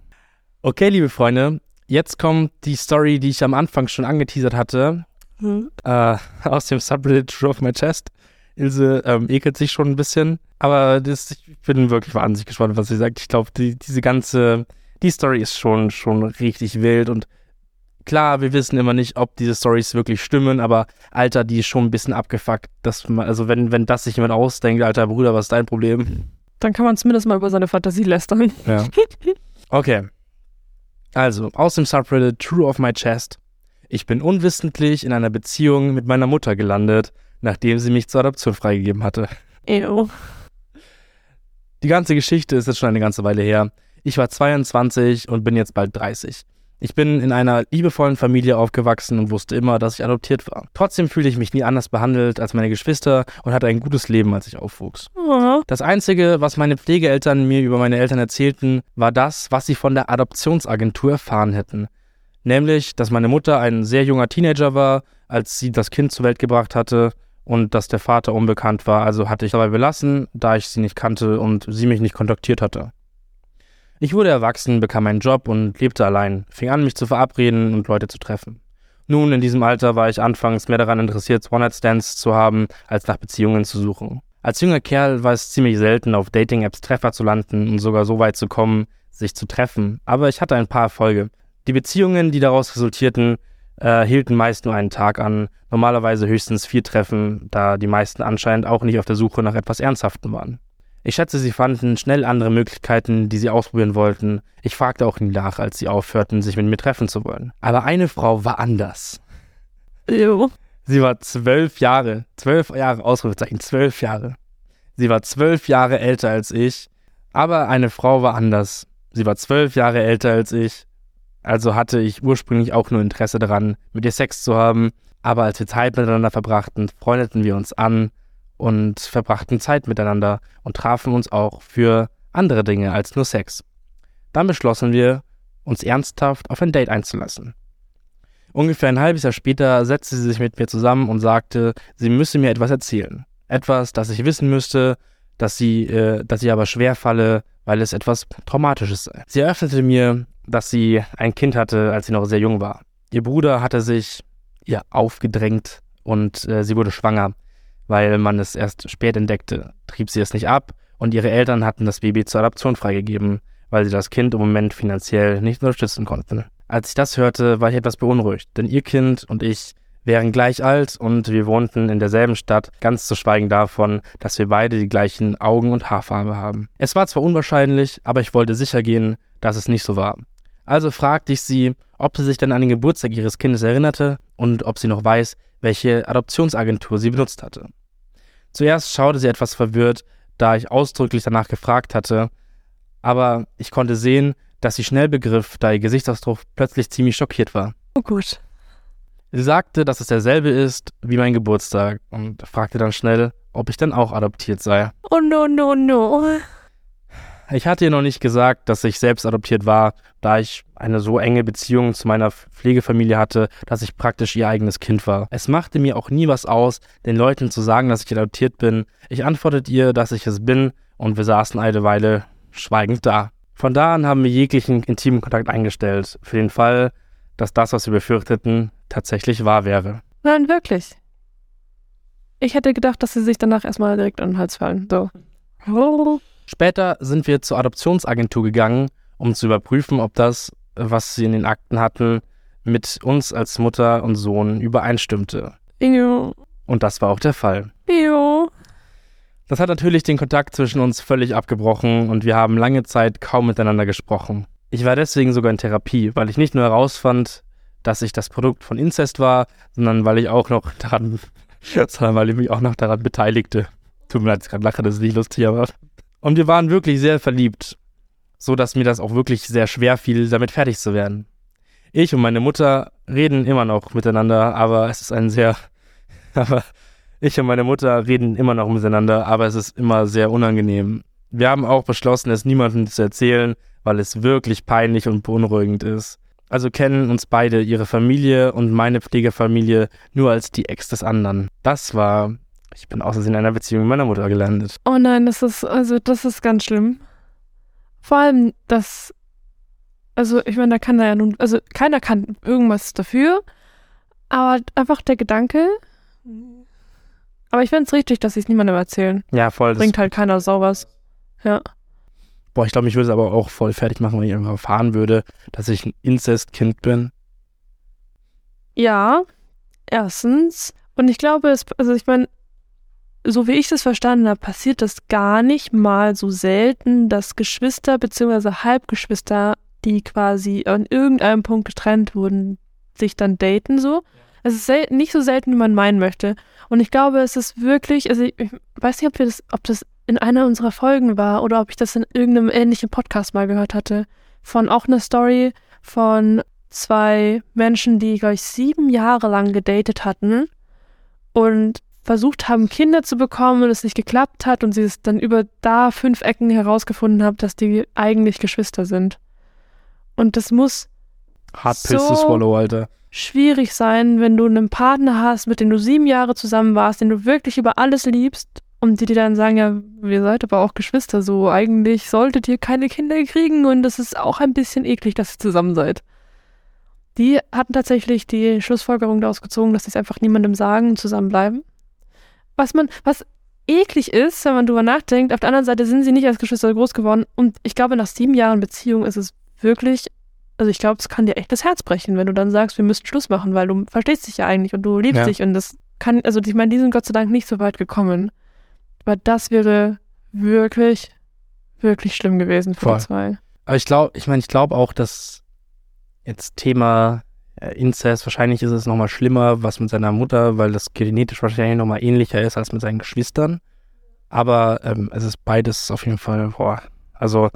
Okay, liebe Freunde, jetzt kommt die Story, die ich am Anfang schon angeteasert hatte, hm. äh, aus dem Subreddit True of My Chest. Ilse ähm, ekelt sich schon ein bisschen, aber das, ich bin wirklich wahnsinnig gespannt, was sie sagt. Ich glaube, die, diese ganze, die Story ist schon, schon richtig wild und klar, wir wissen immer nicht, ob diese Stories wirklich stimmen, aber Alter, die ist schon ein bisschen abgefuckt. Dass man, also wenn, wenn das sich jemand ausdenkt, alter Bruder, was ist dein Problem? Dann kann man zumindest mal über seine Fantasie lästern. Ja. Okay. Also, aus dem Subreddit True of My Chest. Ich bin unwissentlich in einer Beziehung mit meiner Mutter gelandet, nachdem sie mich zur Adoption freigegeben hatte. Ew. Die ganze Geschichte ist jetzt schon eine ganze Weile her. Ich war 22 und bin jetzt bald 30. Ich bin in einer liebevollen Familie aufgewachsen und wusste immer, dass ich adoptiert war. Trotzdem fühlte ich mich nie anders behandelt als meine Geschwister und hatte ein gutes Leben, als ich aufwuchs. Oh. Das Einzige, was meine Pflegeeltern mir über meine Eltern erzählten, war das, was sie von der Adoptionsagentur erfahren hätten. Nämlich, dass meine Mutter ein sehr junger Teenager war, als sie das Kind zur Welt gebracht hatte und dass der Vater unbekannt war. Also hatte ich dabei belassen, da ich sie nicht kannte und sie mich nicht kontaktiert hatte. Ich wurde erwachsen, bekam einen Job und lebte allein, fing an, mich zu verabreden und Leute zu treffen. Nun, in diesem Alter war ich anfangs mehr daran interessiert, One-Night-Stands zu haben, als nach Beziehungen zu suchen. Als junger Kerl war es ziemlich selten, auf Dating-Apps Treffer zu landen und sogar so weit zu kommen, sich zu treffen, aber ich hatte ein paar Erfolge. Die Beziehungen, die daraus resultierten, äh, hielten meist nur einen Tag an, normalerweise höchstens vier Treffen, da die meisten anscheinend auch nicht auf der Suche nach etwas Ernsthaftem waren. Ich schätze, sie fanden schnell andere Möglichkeiten, die sie ausprobieren wollten. Ich fragte auch nie nach, als sie aufhörten, sich mit mir treffen zu wollen. Aber eine Frau war anders. Jo. Sie war zwölf Jahre, zwölf Jahre, Ausrufezeichen, zwölf Jahre. Sie war zwölf Jahre älter als ich, aber eine Frau war anders. Sie war zwölf Jahre älter als ich Also hatte ich ursprünglich auch nur Interesse daran, mit ihr Sex zu haben. Aber als wir Zeit miteinander verbrachten, freundeten wir uns an und verbrachten Zeit miteinander und trafen uns auch für andere Dinge als nur Sex. Dann beschlossen wir, uns ernsthaft auf ein Date einzulassen. Ungefähr ein halbes Jahr später setzte sie sich mit mir zusammen und sagte, sie müsse mir etwas erzählen. Etwas, das ich wissen müsste, dass sie, äh, dass sie aber schwer falle, weil es etwas Traumatisches sei. Sie eröffnete mir, dass sie ein Kind hatte, als sie noch sehr jung war. Ihr Bruder hatte sich ihr aufgedrängt und äh, sie wurde schwanger. Weil man es erst spät entdeckte, trieb sie es nicht ab und ihre Eltern hatten das Baby zur Adoption freigegeben, weil sie das Kind im Moment finanziell nicht unterstützen konnten. Als ich das hörte, war ich etwas beunruhigt, denn ihr Kind und ich wären gleich alt und wir wohnten in derselben Stadt, ganz zu schweigen davon, dass wir beide die gleichen Augen- und Haarfarbe haben. Es war zwar unwahrscheinlich, aber ich wollte sicher gehen, dass es nicht so war. Also fragte ich sie, ob sie sich denn an den Geburtstag ihres Kindes erinnerte und ob sie noch weiß, welche Adoptionsagentur sie benutzt hatte. Zuerst schaute sie etwas verwirrt, da ich ausdrücklich danach gefragt hatte, aber ich konnte sehen, dass sie schnell begriff, da ihr Gesichtsausdruck plötzlich ziemlich schockiert war. Oh gut. Sie sagte, dass es derselbe ist wie mein Geburtstag und fragte dann schnell, ob ich denn auch adoptiert sei. Oh no, no, no. Ich hatte ihr noch nicht gesagt, dass ich selbst adoptiert war, da ich eine so enge Beziehung zu meiner Pflegefamilie hatte, dass ich praktisch ihr eigenes Kind war. Es machte mir auch nie was aus, den Leuten zu sagen, dass ich adoptiert bin. Ich antwortete ihr, dass ich es bin, und wir saßen eine Weile schweigend da. Von da an haben wir jeglichen intimen Kontakt eingestellt, für den Fall, dass das, was wir befürchteten, tatsächlich wahr wäre. Nein, wirklich. Ich hätte gedacht, dass sie sich danach erstmal direkt an den Hals fallen. So. Später sind wir zur Adoptionsagentur gegangen, um zu überprüfen, ob das, was sie in den Akten hatten, mit uns als Mutter und Sohn übereinstimmte. Jo. Und das war auch der Fall. Jo. Das hat natürlich den Kontakt zwischen uns völlig abgebrochen und wir haben lange Zeit kaum miteinander gesprochen. Ich war deswegen sogar in Therapie, weil ich nicht nur herausfand, dass ich das Produkt von Inzest war, sondern weil ich auch noch daran, sondern weil ich mich auch noch daran beteiligte. Tut mir leid, ich gerade lache, das ist nicht lustig, aber. Und wir waren wirklich sehr verliebt, so dass mir das auch wirklich sehr schwer fiel, damit fertig zu werden. Ich und meine Mutter reden immer noch miteinander, aber es ist ein sehr, aber ich und meine Mutter reden immer noch miteinander, aber es ist immer sehr unangenehm. Wir haben auch beschlossen, es niemandem zu erzählen, weil es wirklich peinlich und beunruhigend ist. Also kennen uns beide, ihre Familie und meine Pflegefamilie, nur als die Ex des anderen. Das war, ich bin außerdem in einer Beziehung mit meiner Mutter gelandet. Oh nein, das ist, also, das ist ganz schlimm. Vor allem, das, also, ich meine, da kann da ja nun, also, keiner kann irgendwas dafür, aber einfach der Gedanke. Aber ich finde es richtig, dass sie es niemandem erzählen. Ja, voll. Bringt halt keiner sau was. Ja. Boah, ich glaube, mich würde es aber auch voll fertig machen, wenn ich irgendwann erfahren würde, dass ich ein Inzestkind bin. Ja, erstens. Und ich glaube, es, also ich meine, so wie ich das verstanden habe, passiert das gar nicht mal so selten, dass Geschwister bzw. Halbgeschwister, die quasi an irgendeinem Punkt getrennt wurden, sich dann daten so. Es ist sel nicht so selten, wie man meinen möchte. Und ich glaube, es ist wirklich, also ich, ich weiß nicht, ob wir das, ob das in einer unserer Folgen war oder ob ich das in irgendeinem ähnlichen Podcast mal gehört hatte. Von auch einer Story von zwei Menschen, die, glaube ich, sieben Jahre lang gedatet hatten und versucht haben, Kinder zu bekommen und es nicht geklappt hat und sie es dann über da fünf Ecken herausgefunden haben, dass die eigentlich Geschwister sind. Und das muss Hard So- to swallow, Alter. schwierig sein, wenn du einen Partner hast, mit dem du sieben Jahre zusammen warst, den du wirklich über alles liebst und die dir dann sagen, ja, wir seid aber auch Geschwister, so eigentlich solltet ihr keine Kinder kriegen und es ist auch ein bisschen eklig, dass ihr zusammen seid. Die hatten tatsächlich die Schlussfolgerung daraus gezogen, dass sie es einfach niemandem sagen und zusammenbleiben. Was man, was eklig ist, wenn man drüber nachdenkt, auf der anderen Seite sind sie nicht als Geschwister groß geworden und ich glaube, nach sieben Jahren Beziehung ist es wirklich also ich glaube, es kann dir echt das Herz brechen, wenn du dann sagst, wir müssen Schluss machen, weil du verstehst dich ja eigentlich und du liebst Ja. dich und das kann, also ich meine, die sind Gott sei Dank nicht so weit gekommen. Aber das wäre wirklich, wirklich schlimm gewesen für Voll. die zwei. Aber ich glaube, ich meine, ich glaube auch, dass jetzt Thema Inzest, wahrscheinlich ist es nochmal schlimmer, was mit seiner Mutter, weil das genetisch wahrscheinlich nochmal ähnlicher ist als mit seinen Geschwistern. Aber ähm, es ist beides auf jeden Fall, boah, also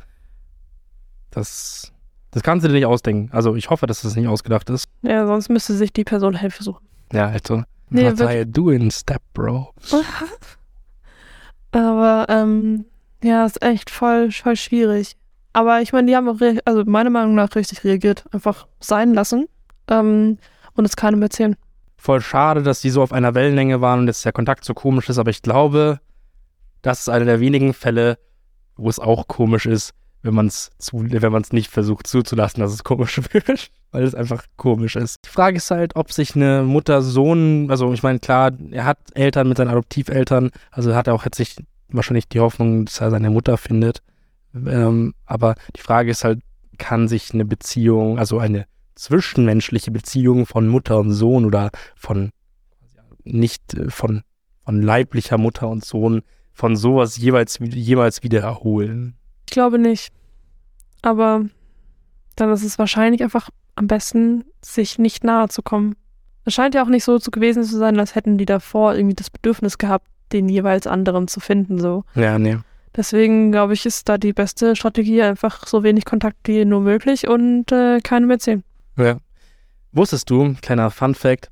das Das kannst du dir nicht ausdenken. Also ich hoffe, dass das nicht ausgedacht ist. Ja, sonst müsste sich die Person Hilfe suchen. Ja, also. Nee, What are you doing, Step Bro? Aber, ähm, ja, ist echt voll, voll schwierig. Aber ich meine, die haben auch, also meiner Meinung nach richtig reagiert. Einfach sein lassen ähm, und es keinem erzählen. Voll schade, dass die so auf einer Wellenlänge waren und jetzt der Kontakt so komisch ist, aber ich glaube, das ist einer der wenigen Fälle, wo es auch komisch ist, wenn man es wenn man es nicht versucht zuzulassen, dass es komisch wird, weil es einfach komisch ist. Die Frage ist halt, ob sich eine Mutter Sohn, also ich meine klar, er hat Eltern mit seinen Adoptiveltern, also hat er auch jetzt nicht wahrscheinlich die Hoffnung, dass er seine Mutter findet. Ähm, aber die Frage ist halt, kann sich eine Beziehung, also eine zwischenmenschliche Beziehung von Mutter und Sohn oder von nicht äh, von, von leiblicher Mutter und Sohn von sowas jeweils, jeweils wieder erholen. Ich glaube nicht. Aber dann ist es wahrscheinlich einfach am besten, sich nicht nahe zu kommen. Es scheint ja auch nicht so zu gewesen zu sein, als hätten die davor irgendwie das Bedürfnis gehabt, den jeweils anderen zu finden, so. Ja, nee. Deswegen glaube ich, ist da die beste Strategie einfach so wenig Kontakt wie nur möglich und äh, keinem erzählen. Ja. Wusstest du, kleiner Fun Fact,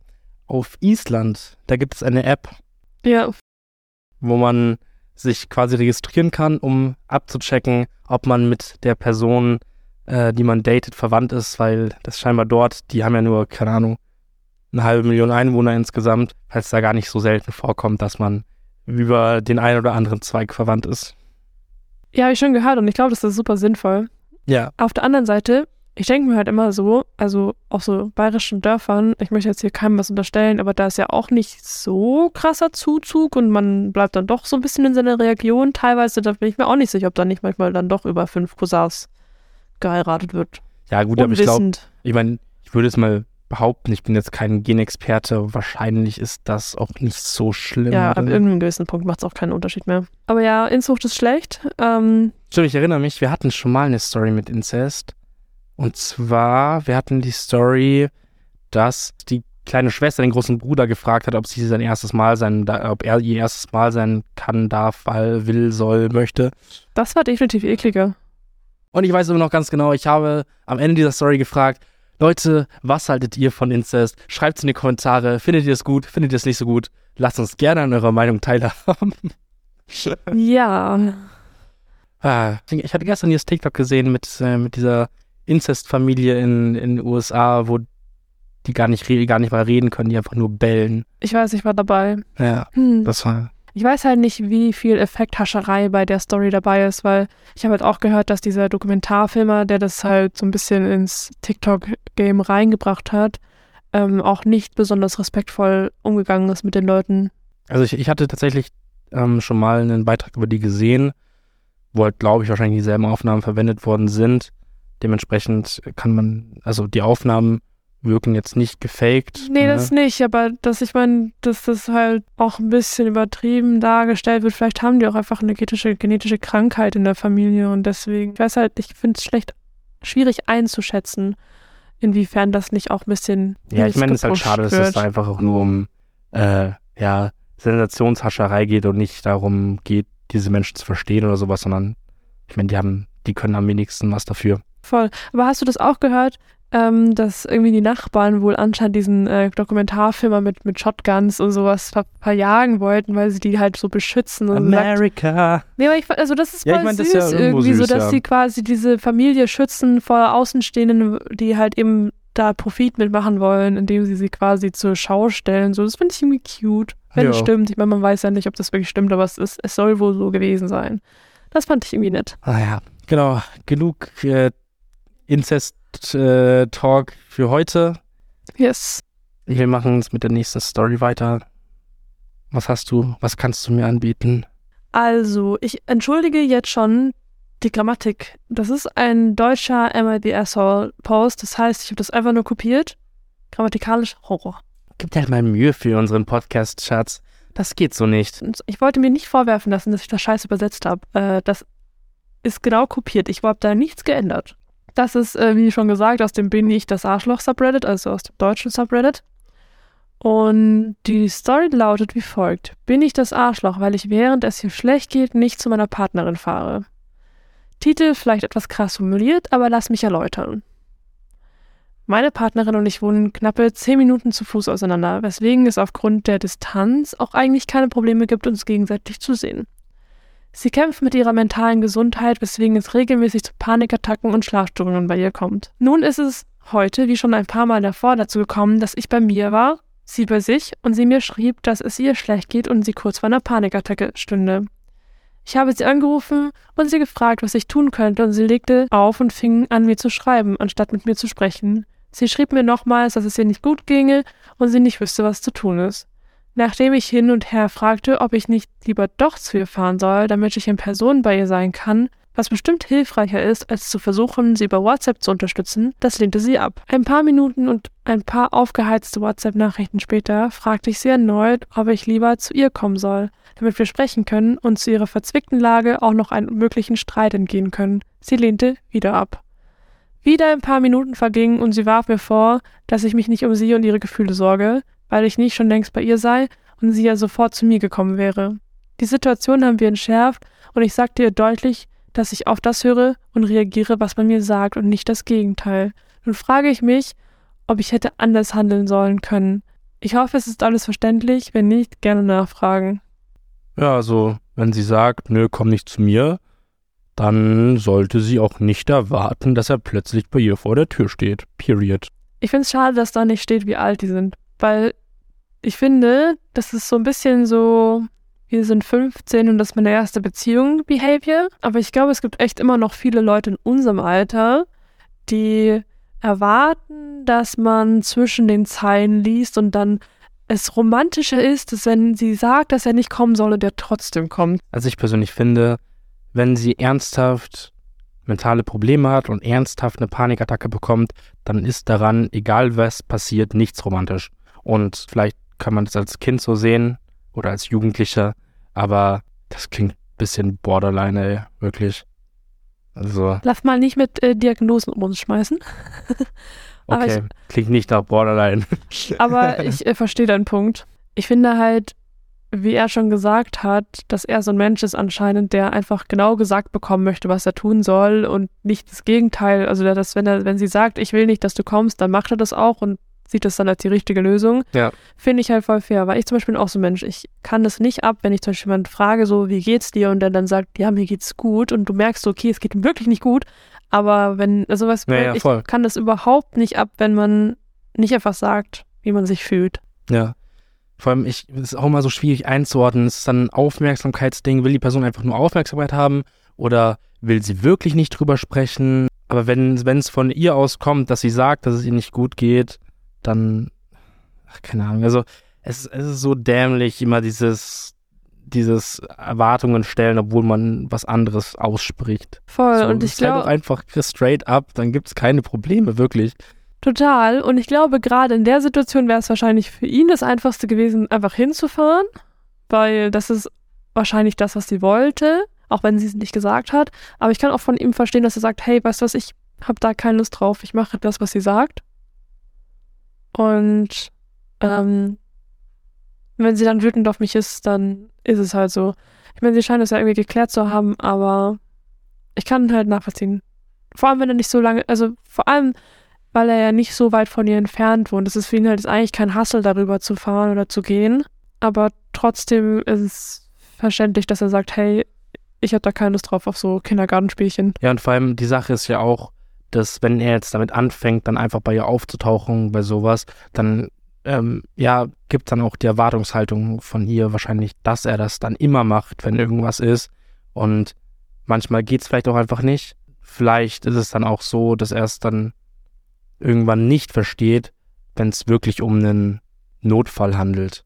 auf Island, da gibt es eine App, Ja, wo man sich quasi registrieren kann, um abzuchecken, ob man mit der Person, äh, die man datet, verwandt ist, weil das scheinbar dort, die haben ja nur, keine Ahnung, eine halbe Million Einwohner insgesamt, weil es da gar nicht so selten vorkommt, dass man über den einen oder anderen Zweig verwandt ist. ja, habe ich schon gehört und ich glaube, das ist super sinnvoll. Ja, Auf der anderen Seite, ich denke mir halt immer so, also auf so bayerischen Dörfern, ich möchte jetzt hier keinem was unterstellen, aber da ist ja auch nicht so krasser Zuzug und man bleibt dann doch so ein bisschen in seiner Region. Teilweise, da bin ich mir auch nicht sicher, ob da nicht manchmal dann doch über fünf Cousins geheiratet wird. ja gut, aber ich glaube, Unwissend. ich meine, ich würde es mal behaupten, ich bin jetzt kein Genexperte, wahrscheinlich ist das auch nicht so schlimm. Ja, ab oder? irgendeinem gewissen Punkt macht es auch keinen Unterschied mehr. Aber ja, Inzucht ist schlecht. Ähm, Stimmt, ich erinnere mich, wir hatten schon mal eine Story mit Inzest. Und zwar, wir hatten die Story, dass die kleine Schwester den großen Bruder gefragt hat, ob sie sein erstes Mal sein, ob er ihr erstes Mal sein kann, darf, weil, will, soll, möchte. das war definitiv ekliger. Und ich weiß immer noch ganz genau, ich habe am Ende dieser Story gefragt, Leute, was haltet ihr von Inzest? Schreibt es in die Kommentare. Findet ihr es gut? Findet ihr es nicht so gut? Lasst uns gerne an eurer Meinung teilhaben. Ja, Ah, ich hatte gestern dieses TikTok gesehen mit, äh, mit dieser Inzestfamilie in in den USA, wo die gar nicht, gar nicht mal reden können, die einfach nur bellen. ich weiß, ich war dabei. Ja, Hm. das war. Ich weiß halt nicht, wie viel Effekthascherei bei der Story dabei ist, weil ich habe halt auch gehört, dass dieser Dokumentarfilmer, der das halt so ein bisschen ins TikTok-Game reingebracht hat, ähm, auch nicht besonders respektvoll umgegangen ist mit den Leuten. Also ich, ich hatte tatsächlich ähm, schon mal einen Beitrag über die gesehen, wo halt, glaube ich, wahrscheinlich dieselben Aufnahmen verwendet worden sind. Dementsprechend kann man, also die Aufnahmen wirken jetzt nicht gefaked. Nee, ne? das nicht, aber dass ich meine, dass das halt auch ein bisschen übertrieben dargestellt wird. Vielleicht haben die auch einfach eine genetische, genetische Krankheit in der Familie und deswegen, ich weiß halt, ich finde es schlecht, schwierig einzuschätzen, inwiefern das nicht auch ein bisschen. Ja, ich meine, es ist halt schade, dass es da einfach auch nur um äh, ja, Sensationshascherei geht und nicht darum geht, diese Menschen zu verstehen oder sowas, sondern ich meine, die haben, die können am wenigsten was dafür. Voll. Aber hast du das auch gehört, ähm, dass irgendwie die Nachbarn wohl anscheinend diesen äh, Dokumentarfilmer mit, mit Shotguns und sowas ver verjagen wollten, weil sie die halt so beschützen und sagt, America. Nee, aber ich, also das ist Ja, ich voll mein, das süß ja irgendwie, so süß, dass ja. sie quasi diese Familie schützen vor Außenstehenden, die halt eben da Profit mitmachen wollen, indem sie sie quasi zur Schau stellen. So, das finde ich irgendwie cute, wenn es stimmt. Ich meine, man weiß ja nicht, ob das wirklich stimmt, aber es ist, es soll wohl so gewesen sein. Das fand ich irgendwie nett. Ah ja, genau. Genug äh, Inzest-Talk für heute. Yes. Wir machen es mit der nächsten Story weiter. Was hast du? Was kannst du mir anbieten? Also, ich entschuldige jetzt schon die Grammatik. Das ist ein deutscher Am I the Asshole Post. Das heißt, ich habe das einfach nur kopiert. Grammatikalisch Horror. Gib dir halt mal Mühe für unseren Podcast, Schatz. Das geht so nicht. Ich wollte mir nicht vorwerfen lassen, dass ich das scheiße übersetzt habe. Äh, das ist genau kopiert. Ich habe da nichts geändert. Das ist, äh, wie schon gesagt, aus dem Bin ich das Arschloch-Subreddit, also aus dem deutschen Subreddit. Und die Story lautet wie folgt. Bin ich das Arschloch, weil ich während es hier schlecht geht, nicht zu meiner Partnerin fahre? Titel vielleicht etwas krass formuliert, aber lass mich erläutern. Meine Partnerin und ich wohnen knappe zehn Minuten zu Fuß auseinander, weswegen es aufgrund der Distanz auch eigentlich keine Probleme gibt, uns gegenseitig zu sehen. Sie kämpft mit ihrer mentalen Gesundheit, weswegen es regelmäßig zu Panikattacken und Schlafstörungen bei ihr kommt. Nun ist es heute, wie schon ein paar Mal davor, dazu gekommen, dass ich bei mir war, sie bei sich und sie mir schrieb, dass es ihr schlecht geht und sie kurz vor einer Panikattacke stünde. Ich habe sie angerufen und sie gefragt, was ich tun könnte, und sie legte auf und fing an, mir zu schreiben, anstatt mit mir zu sprechen. Sie schrieb mir nochmals, dass es ihr nicht gut ginge und sie nicht wüsste, was zu tun ist. Nachdem ich hin und her fragte, ob ich nicht lieber doch zu ihr fahren soll, damit ich in Person bei ihr sein kann, was bestimmt hilfreicher ist, als zu versuchen, sie über WhatsApp zu unterstützen, das lehnte sie ab. Ein paar Minuten und ein paar aufgeheizte WhatsApp-Nachrichten später fragte ich sie erneut, ob ich lieber zu ihr kommen soll, damit wir sprechen können und zu ihrer verzwickten Lage auch noch einen möglichen Streit entgehen können. Sie lehnte wieder ab. Wieder ein paar Minuten vergingen und sie warf mir vor, dass ich mich nicht um sie und ihre Gefühle sorge, weil ich nicht schon längst bei ihr sei und sie ja sofort zu mir gekommen wäre. Die Situation haben wir entschärft und ich sagte ihr deutlich, dass ich auf das höre und reagiere, was man mir sagt und nicht das Gegenteil. Nun frage ich mich, ob ich hätte anders handeln sollen können. Ich hoffe, es ist alles verständlich, wenn nicht, gerne nachfragen. Ja, also, wenn sie sagt, nö, komm nicht zu mir, dann sollte sie auch nicht erwarten, dass er plötzlich bei ihr vor der Tür steht. Period. Ich finde es schade, dass da nicht steht, wie alt die sind. Weil ich finde, das ist so ein bisschen so, wir sind 15 und das ist meine erste Beziehung Behavior. Aber ich glaube, es gibt echt immer noch viele Leute in unserem Alter, die erwarten, dass man zwischen den Zeilen liest und dann es romantischer ist, dass wenn sie sagt, dass er nicht kommen solle, der trotzdem kommt. Also ich persönlich finde, wenn sie ernsthaft mentale Probleme hat und ernsthaft eine Panikattacke bekommt, dann ist daran, egal was passiert, nichts romantisch. Und vielleicht kann man das als Kind so sehen oder als Jugendlicher, aber das klingt ein bisschen borderline, ey, wirklich. Also. Lass mal nicht mit äh, Diagnosen um uns schmeißen. okay, ich, klingt nicht nach Borderline. aber ich äh, verstehe deinen Punkt. Ich finde halt, wie er schon gesagt hat, dass er so ein Mensch ist anscheinend, der einfach genau gesagt bekommen möchte, was er tun soll und nicht das Gegenteil. Also, dass wenn er, wenn sie sagt, ich will nicht, dass du kommst, dann macht er das auch und sieht das dann als die richtige Lösung. Ja. Finde ich halt voll fair, weil ich zum Beispiel bin auch so ein Mensch. Ich kann das nicht ab, wenn ich zum Beispiel jemanden frage, so, wie geht's dir? Und der dann sagt, ja, mir geht's gut. Und du merkst, okay, es geht ihm wirklich nicht gut. Aber wenn, also was, ja, ja, ich kann das überhaupt nicht ab, wenn man nicht einfach sagt, wie man sich fühlt. Ja. Vor allem, ich, es ist auch immer so schwierig einzuordnen. Es ist dann ein Aufmerksamkeitsding. Will die Person einfach nur Aufmerksamkeit haben oder will sie wirklich nicht drüber sprechen? Aber wenn es von ihr aus kommt, dass sie sagt, dass es ihr nicht gut geht, dann, ach, keine Ahnung. Also, es, es ist so dämlich, immer dieses, dieses Erwartungen stellen, obwohl man was anderes ausspricht. Voll. So, und ich glaube einfach straight up, dann gibt es keine Probleme, wirklich. Total. Und ich glaube, gerade in der Situation wäre es wahrscheinlich für ihn das Einfachste gewesen, einfach hinzufahren, weil das ist wahrscheinlich das, was sie wollte, auch wenn sie es nicht gesagt hat. Aber ich kann auch von ihm verstehen, dass er sagt, hey, weißt du was, ich habe da keine Lust drauf, ich mache das, was sie sagt. Und ähm, wenn sie dann wütend auf mich ist, dann ist es halt so. Ich meine, sie scheint es ja irgendwie geklärt zu haben, aber ich kann halt nachvollziehen. Vor allem, wenn er nicht so lange, also vor allem, weil er ja nicht so weit von ihr entfernt wohnt. Das ist für ihn halt eigentlich kein Hassel, darüber zu fahren oder zu gehen. Aber trotzdem ist es verständlich, dass er sagt, hey, ich habe da keine Lust drauf auf so Kindergartenspielchen. Ja, und vor allem die Sache ist ja auch, dass wenn er jetzt damit anfängt, dann einfach bei ihr aufzutauchen, bei sowas, dann ähm, ja, gibt dann auch die Erwartungshaltung von ihr wahrscheinlich, dass er das dann immer macht, wenn irgendwas ist. Und manchmal geht es vielleicht auch einfach nicht. Vielleicht ist es dann auch so, dass er es dann irgendwann nicht versteht, wenn es wirklich um einen Notfall handelt.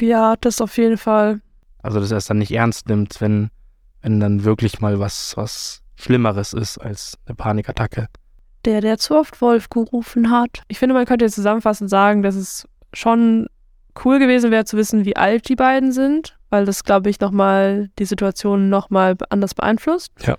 Ja, das auf jeden Fall. Also, dass er es dann nicht ernst nimmt, wenn, wenn dann wirklich mal was, was Schlimmeres ist als eine Panikattacke. Der, der zu oft Wolf gerufen hat. Ich finde, man könnte jetzt zusammenfassend sagen, dass es schon cool gewesen wäre zu wissen, wie alt die beiden sind, weil das, glaube ich, nochmal die Situation nochmal anders beeinflusst. Ja.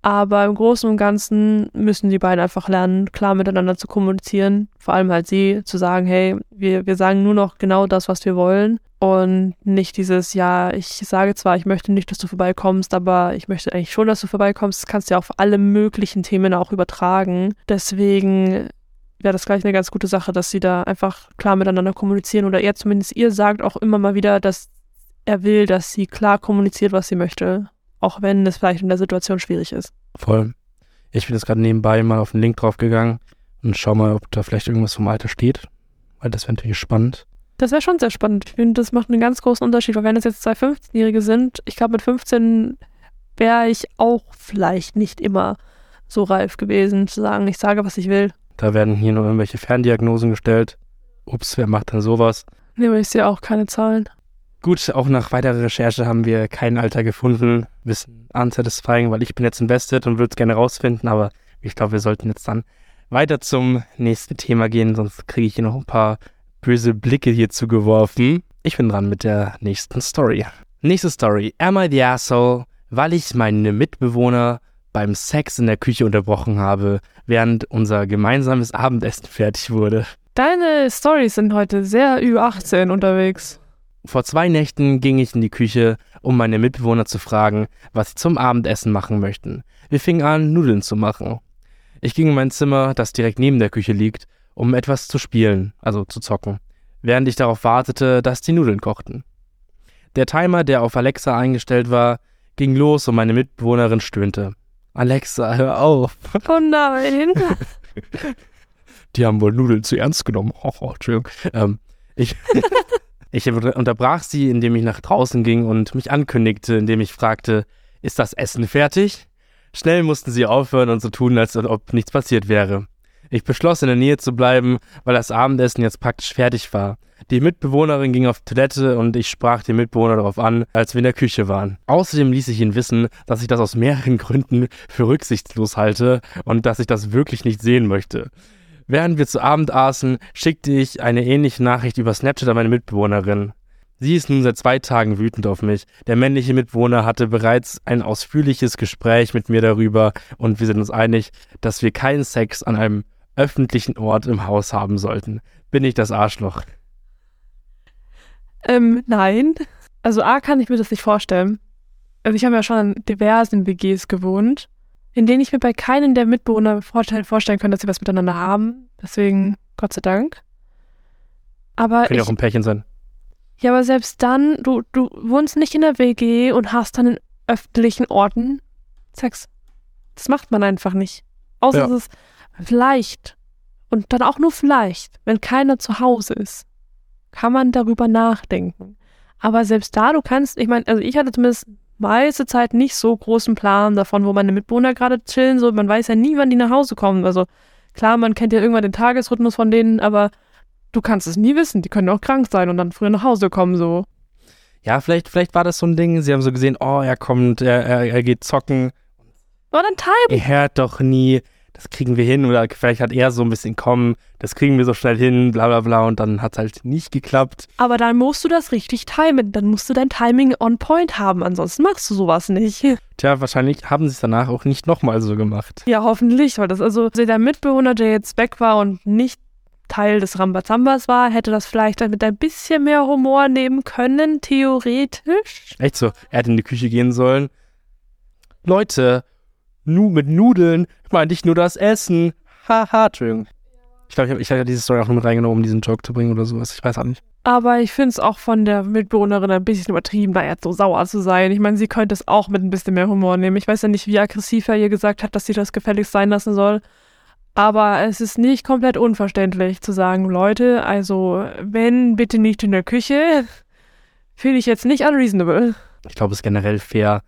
Aber im Großen und Ganzen müssen die beiden einfach lernen, klar miteinander zu kommunizieren. Vor allem halt sie zu sagen, hey, wir, wir sagen nur noch genau das, was wir wollen. Und nicht dieses, ja, ich sage zwar, ich möchte nicht, dass du vorbeikommst, aber ich möchte eigentlich schon, dass du vorbeikommst. Das kannst du ja auf alle möglichen Themen auch übertragen. Deswegen wäre das gleich eine ganz gute Sache, dass sie da einfach klar miteinander kommunizieren oder er zumindest ihr sagt auch immer mal wieder, dass er will, dass sie klar kommuniziert, was sie möchte, auch wenn es vielleicht in der Situation schwierig ist. Voll. Ich bin jetzt gerade nebenbei mal auf den Link draufgegangen und schau mal, ob da vielleicht irgendwas vom Alter steht, weil das wäre natürlich spannend. Das wäre schon sehr spannend. Ich finde, das macht einen ganz großen Unterschied, weil wenn es jetzt zwei 15-Jährige sind, ich glaube, mit 15 wäre ich auch vielleicht nicht immer so reif gewesen, zu sagen, ich sage, was ich will. Da werden hier nur irgendwelche Ferndiagnosen gestellt. Ups, wer macht denn sowas? Nee, aber ich sehe auch keine Zahlen. Gut, auch nach weiterer Recherche haben wir kein Alter gefunden. Wissen unsatisfying, weil ich bin jetzt invested und würde es gerne rausfinden, aber ich glaube, wir sollten jetzt dann weiter zum nächsten Thema gehen, sonst kriege ich hier noch ein paar böse Blicke hier zugeworfen. Ich bin dran mit der nächsten Story. Nächste Story. Am I the asshole? Weil ich meine Mitbewohner beim Sex in der Küche unterbrochen habe, während unser gemeinsames Abendessen fertig wurde. Deine Stories sind heute sehr Ü18 unterwegs. Vor zwei Nächten ging ich in die Küche, um meine Mitbewohner zu fragen, was sie zum Abendessen machen möchten. Wir fingen an, Nudeln zu machen. Ich ging in mein Zimmer, das direkt neben der Küche liegt, um etwas zu spielen, also zu zocken, während ich darauf wartete, dass die Nudeln kochten. Der Timer, der auf Alexa eingestellt war, ging los und meine Mitbewohnerin stöhnte. Alexa, hör auf. Oh nein. Die haben wohl Nudeln zu ernst genommen. Oh, oh Entschuldigung. Ähm, ich, ich unterbrach sie, indem ich nach draußen ging und mich ankündigte, indem ich fragte, ist das Essen fertig? Schnell mussten sie aufhören und so tun, als ob nichts passiert wäre. Ich beschloss, in der Nähe zu bleiben, weil das Abendessen jetzt praktisch fertig war. Die Mitbewohnerin ging auf Toilette und ich sprach den Mitbewohner darauf an, als wir in der Küche waren. Außerdem ließ ich ihn wissen, dass ich das aus mehreren Gründen für rücksichtslos halte und dass ich das wirklich nicht sehen möchte. Während wir zu Abend aßen, schickte ich eine ähnliche Nachricht über Snapchat an meine Mitbewohnerin. Sie ist nun seit zwei Tagen wütend auf mich. Der männliche Mitbewohner hatte bereits ein ausführliches Gespräch mit mir darüber und wir sind uns einig, dass wir keinen Sex an einem öffentlichen Ort im Haus haben sollten. Bin ich das Arschloch? Ähm, nein. Also A kann ich mir das nicht vorstellen. Also ich habe ja schon in diversen WGs gewohnt, in denen ich mir bei keinem der Mitbewohner vorstellen, vorstellen kann, dass sie was miteinander haben. Deswegen, Gott sei Dank. Aber Können ja auch ein Pärchen sein. Ja, aber selbst dann, du, du wohnst nicht in der WG und hast dann in öffentlichen Orten Sex. Das macht man einfach nicht. Außer ja. es ist vielleicht und dann auch nur vielleicht, wenn keiner zu Hause ist, kann man darüber nachdenken. Aber selbst da, du kannst, ich meine, also ich hatte zumindest meiste Zeit nicht so großen Plan davon, wo meine Mitbewohner gerade chillen, so man weiß ja nie, wann die nach Hause kommen. Also klar, man kennt ja irgendwann den Tagesrhythmus von denen, aber du kannst es nie wissen. Die können auch krank sein und dann früher nach Hause kommen, so. Ja, vielleicht, vielleicht war das so ein Ding. Sie haben so gesehen, oh, er kommt, er, er, er geht zocken. Aber dann time. Er hört doch nie das kriegen wir hin oder vielleicht hat er so ein bisschen kommen, das kriegen wir so schnell hin, bla bla bla und dann hat es halt nicht geklappt. Aber dann musst du das richtig timen, dann musst du dein Timing on point haben, ansonsten machst du sowas nicht. Tja, wahrscheinlich haben sie es danach auch nicht nochmal so gemacht. Ja, hoffentlich, weil das also der Mitbewohner, der jetzt weg war und nicht Teil des Rambazambas war, hätte das vielleicht dann mit ein bisschen mehr Humor nehmen können, theoretisch. Echt so, er hätte in die Küche gehen sollen. Leute, nu mit Nudeln meinte ich nur das Essen. Haha, Entschuldigung. Ich glaube, ich habe ich hab diese Story auch nur mit reingenommen, um diesen Joke zu bringen oder sowas. Ich weiß auch nicht. Aber ich finde es auch von der Mitbewohnerin ein bisschen übertrieben, da jetzt so sauer zu sein. Ich meine, sie könnte es auch mit ein bisschen mehr Humor nehmen. Ich weiß ja nicht, wie aggressiv er ihr gesagt hat, dass sie das gefälligst sein lassen soll. Aber es ist nicht komplett unverständlich zu sagen, Leute, also wenn, bitte nicht in der Küche. Finde ich jetzt nicht unreasonable. Ich glaube, es ist generell fair,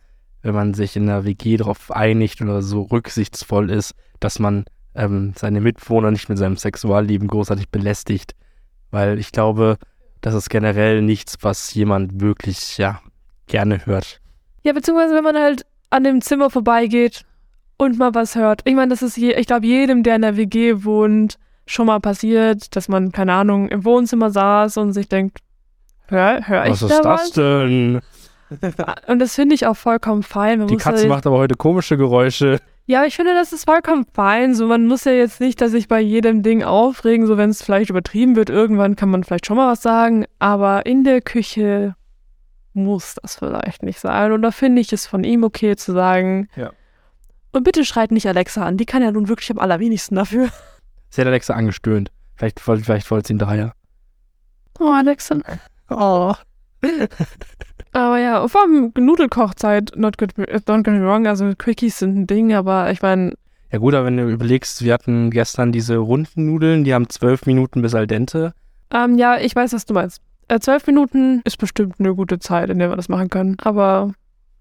wenn man sich in der WG darauf einigt oder so rücksichtsvoll ist, dass man ähm, seine Mitwohner nicht mit seinem Sexualleben großartig belästigt. Weil ich glaube, das ist generell nichts, was jemand wirklich, ja, gerne hört. Ja, beziehungsweise wenn man halt an dem Zimmer vorbeigeht und mal was hört. Ich meine, das ist, je, ich glaube, jedem, der in der WG wohnt, schon mal passiert, dass man, keine Ahnung, im Wohnzimmer saß und sich denkt, hör, hör ich was da was? Was ist das denn? Und das finde ich auch vollkommen fein. Man Die Katze halt macht aber heute komische Geräusche. Ja, ich finde, das ist vollkommen fein. So, man muss ja jetzt nicht, dass sich bei jedem Ding aufregen, so wenn es vielleicht übertrieben wird. Irgendwann kann man vielleicht schon mal was sagen, aber in der Küche muss das vielleicht nicht sein. Und da finde ich es von ihm okay zu sagen. Ja. Und bitte schreit nicht Alexa an, die kann ja nun wirklich am allerwenigsten dafür. Sie hat Alexa angestöhnt. Vielleicht, vielleicht wollte sie ihn daher. Oh, Alexa. Oh. aber ja, vor allem Nudelkochzeit, not good, don't get me wrong, also Quickies sind ein Ding, aber ich meine. Ja gut, aber wenn du überlegst, wir hatten gestern diese runden Nudeln, die haben zwölf Minuten bis al dente. Ähm, ja, ich weiß, was du meinst. Äh, zwölf Minuten ist bestimmt eine gute Zeit, in der wir das machen können, aber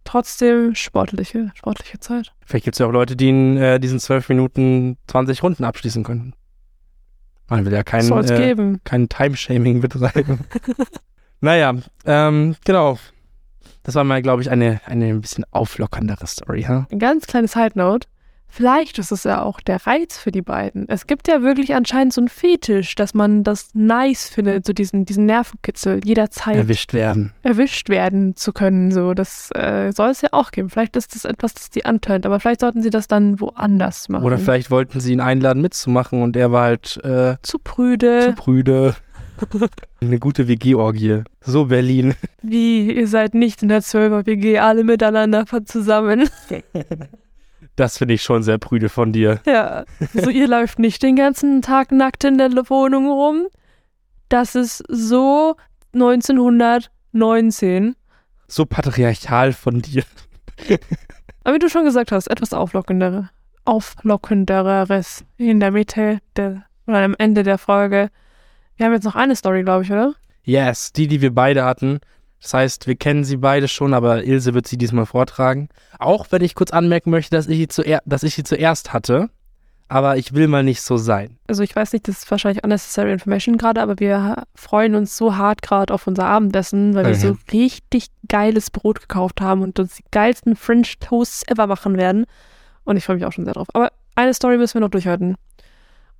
trotzdem sportliche, sportliche Zeit. Vielleicht gibt es ja auch Leute, die in äh, diesen zwölf Minuten 20 Runden abschließen könnten. Man will ja kein, äh, kein Timeshaming betreiben. naja, ähm, genau. Das war mal, glaube ich, eine, eine ein bisschen auflockerndere Story. Huh? Ein ganz kleines Side Note. Vielleicht ist es ja auch der Reiz für die beiden. Es gibt ja wirklich anscheinend so einen Fetisch, dass man das nice findet, so diesen, diesen Nervenkitzel jederzeit erwischt werden. Erwischt werden zu können. So, das äh, soll es ja auch geben. Vielleicht ist das etwas, das die antönt, aber vielleicht sollten sie das dann woanders machen. Oder vielleicht wollten sie ihn einladen mitzumachen und er war halt äh, zu prüde. Zu prüde. Eine gute WG-Orgie. So Berlin. Wie, ihr seid nicht in der 12er WG alle miteinander zusammen. Das finde ich schon sehr prüde von dir. Ja. So, ihr läuft nicht den ganzen Tag nackt in der Wohnung rum. Das ist so 1919. So patriarchal von dir. Aber wie du schon gesagt hast, etwas auflockendere, auflockenderes in der Mitte der, oder am Ende der Folge. Wir haben jetzt noch eine Story, glaube ich, oder? Yes, die, die wir beide hatten. Das heißt, wir kennen sie beide schon, aber Ilse wird sie diesmal vortragen. Auch wenn ich kurz anmerken möchte, dass ich sie, zuer dass ich sie zuerst hatte. Aber ich will mal nicht so sein. Also ich weiß nicht, das ist wahrscheinlich unnecessary information gerade, aber wir freuen uns so hart gerade auf unser Abendessen, weil mhm. wir so richtig geiles Brot gekauft haben und uns die geilsten French Toasts ever machen werden. Und ich freue mich auch schon sehr drauf. Aber eine Story müssen wir noch durchhalten.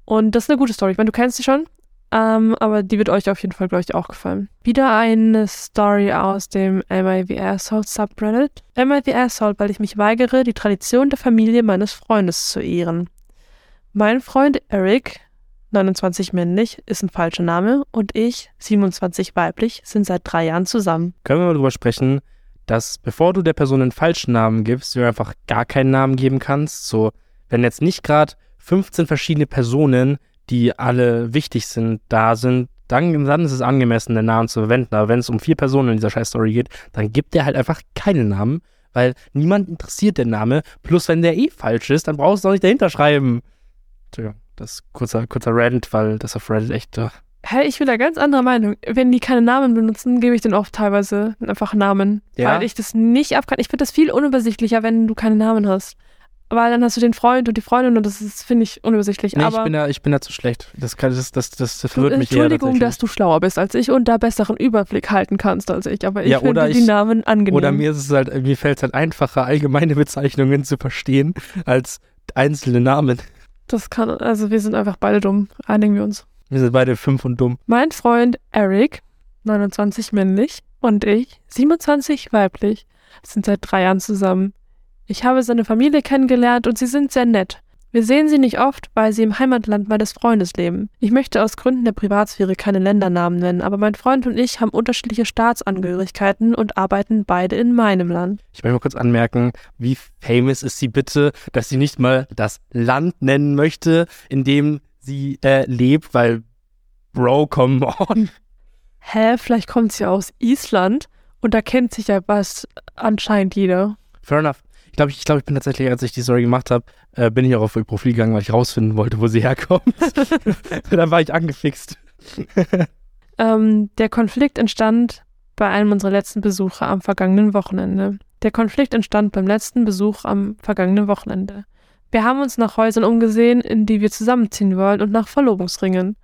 Und das ist eine gute Story. Ich meine, du kennst sie schon. Ähm, aber die wird euch auf jeden Fall, glaube ich, auch gefallen. Wieder eine Story aus dem Am the Asshole Subreddit. Am I weil ich mich weigere, die Tradition der Familie meines Freundes zu ehren. Mein Freund Eric, 29 männlich, ist ein falscher Name und ich, 27 weiblich, sind seit drei Jahren zusammen. Können wir mal drüber sprechen, dass bevor du der Person einen falschen Namen gibst, du einfach gar keinen Namen geben kannst? So, wenn jetzt nicht gerade 15 verschiedene Personen die alle wichtig sind, da sind, dann, dann ist es angemessen, den Namen zu verwenden. Aber wenn es um vier Personen in dieser Scheiß-Story geht, dann gibt der halt einfach keinen Namen, weil niemand interessiert den Name. Plus, wenn der eh falsch ist, dann brauchst du auch nicht dahinter schreiben. Entschuldigung, das ist kurzer, kurzer Rant, weil das auf Reddit echt. Uh. Hä, ich bin da ganz anderer Meinung. Wenn die keine Namen benutzen, gebe ich denen oft teilweise einfach Namen. Ja? Weil ich das nicht abkann. Ich finde das viel unübersichtlicher, wenn du keine Namen hast weil dann hast du den Freund und die Freundin und das ist, finde ich, unübersichtlich. Nee, aber ich bin da, ich bin da zu schlecht. Das, kann, das, das, das, verwirrt mich Entschuldigung, dass du schlauer bist als ich und da besseren Überblick halten kannst als ich, aber ich ja, finde die Namen angenehm. Oder mir ist es halt, mir fällt es halt einfacher, allgemeine Bezeichnungen zu verstehen, als einzelne Namen. Das kann, also wir sind einfach beide dumm, einigen wir uns. Wir sind beide fünf und dumm. Mein Freund Eric, 29 männlich, und ich, 27 weiblich, sind seit drei Jahren zusammen. Ich habe seine Familie kennengelernt und sie sind sehr nett. Wir sehen sie nicht oft, weil sie im Heimatland meines Freundes leben. Ich möchte aus Gründen der Privatsphäre keine Ländernamen nennen, aber mein Freund und ich haben unterschiedliche Staatsangehörigkeiten und arbeiten beide in meinem Land. Ich möchte mal kurz anmerken, wie famous ist sie bitte, dass sie nicht mal das Land nennen möchte, in dem sie äh, lebt, weil Bro, come on. Hä, vielleicht kommt sie aus Island und da kennt sich ja was anscheinend jeder. Fair enough. Ich glaube, ich, glaub, ich bin tatsächlich, als ich die Story gemacht habe, äh, bin ich auch auf ihr Profil gegangen, weil ich rausfinden wollte, wo sie herkommt. dann war ich angefixt. ähm, der Konflikt entstand bei einem unserer letzten Besuche am vergangenen Wochenende. Der Konflikt entstand beim letzten Besuch am vergangenen Wochenende. Wir haben uns nach Häusern umgesehen, in die wir zusammenziehen wollen und nach Verlobungsringen.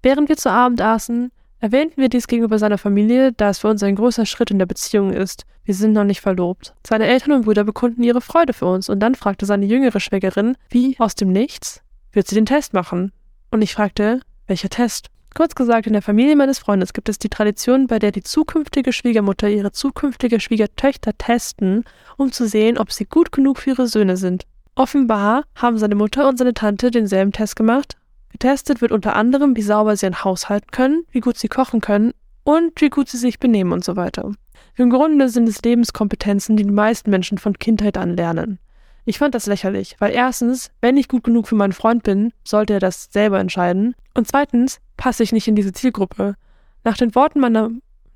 Während wir zu Abend aßen, Erwähnten wir dies gegenüber seiner Familie, da es für uns ein großer Schritt in der Beziehung ist. Wir sind noch nicht verlobt. Seine Eltern und Brüder bekunden ihre Freude für uns und dann fragte seine jüngere Schwägerin, wie aus dem Nichts, wird sie den Test machen? Und ich fragte, welcher Test? Kurz gesagt, in der Familie meines Freundes gibt es die Tradition, bei der die zukünftige Schwiegermutter ihre zukünftige Schwiegertöchter testen, um zu sehen, ob sie gut genug für ihre Söhne sind. Offenbar haben seine Mutter und seine Tante denselben Test gemacht Getestet wird unter anderem, wie sauber sie ein Haus halten können, wie gut sie kochen können und wie gut sie sich benehmen und so weiter. Im Grunde sind es Lebenskompetenzen, die die meisten Menschen von Kindheit an lernen. Ich fand das lächerlich, weil erstens, wenn ich gut genug für meinen Freund bin, sollte er das selber entscheiden. Und zweitens, passe ich nicht in diese Zielgruppe. Nach den Worten meiner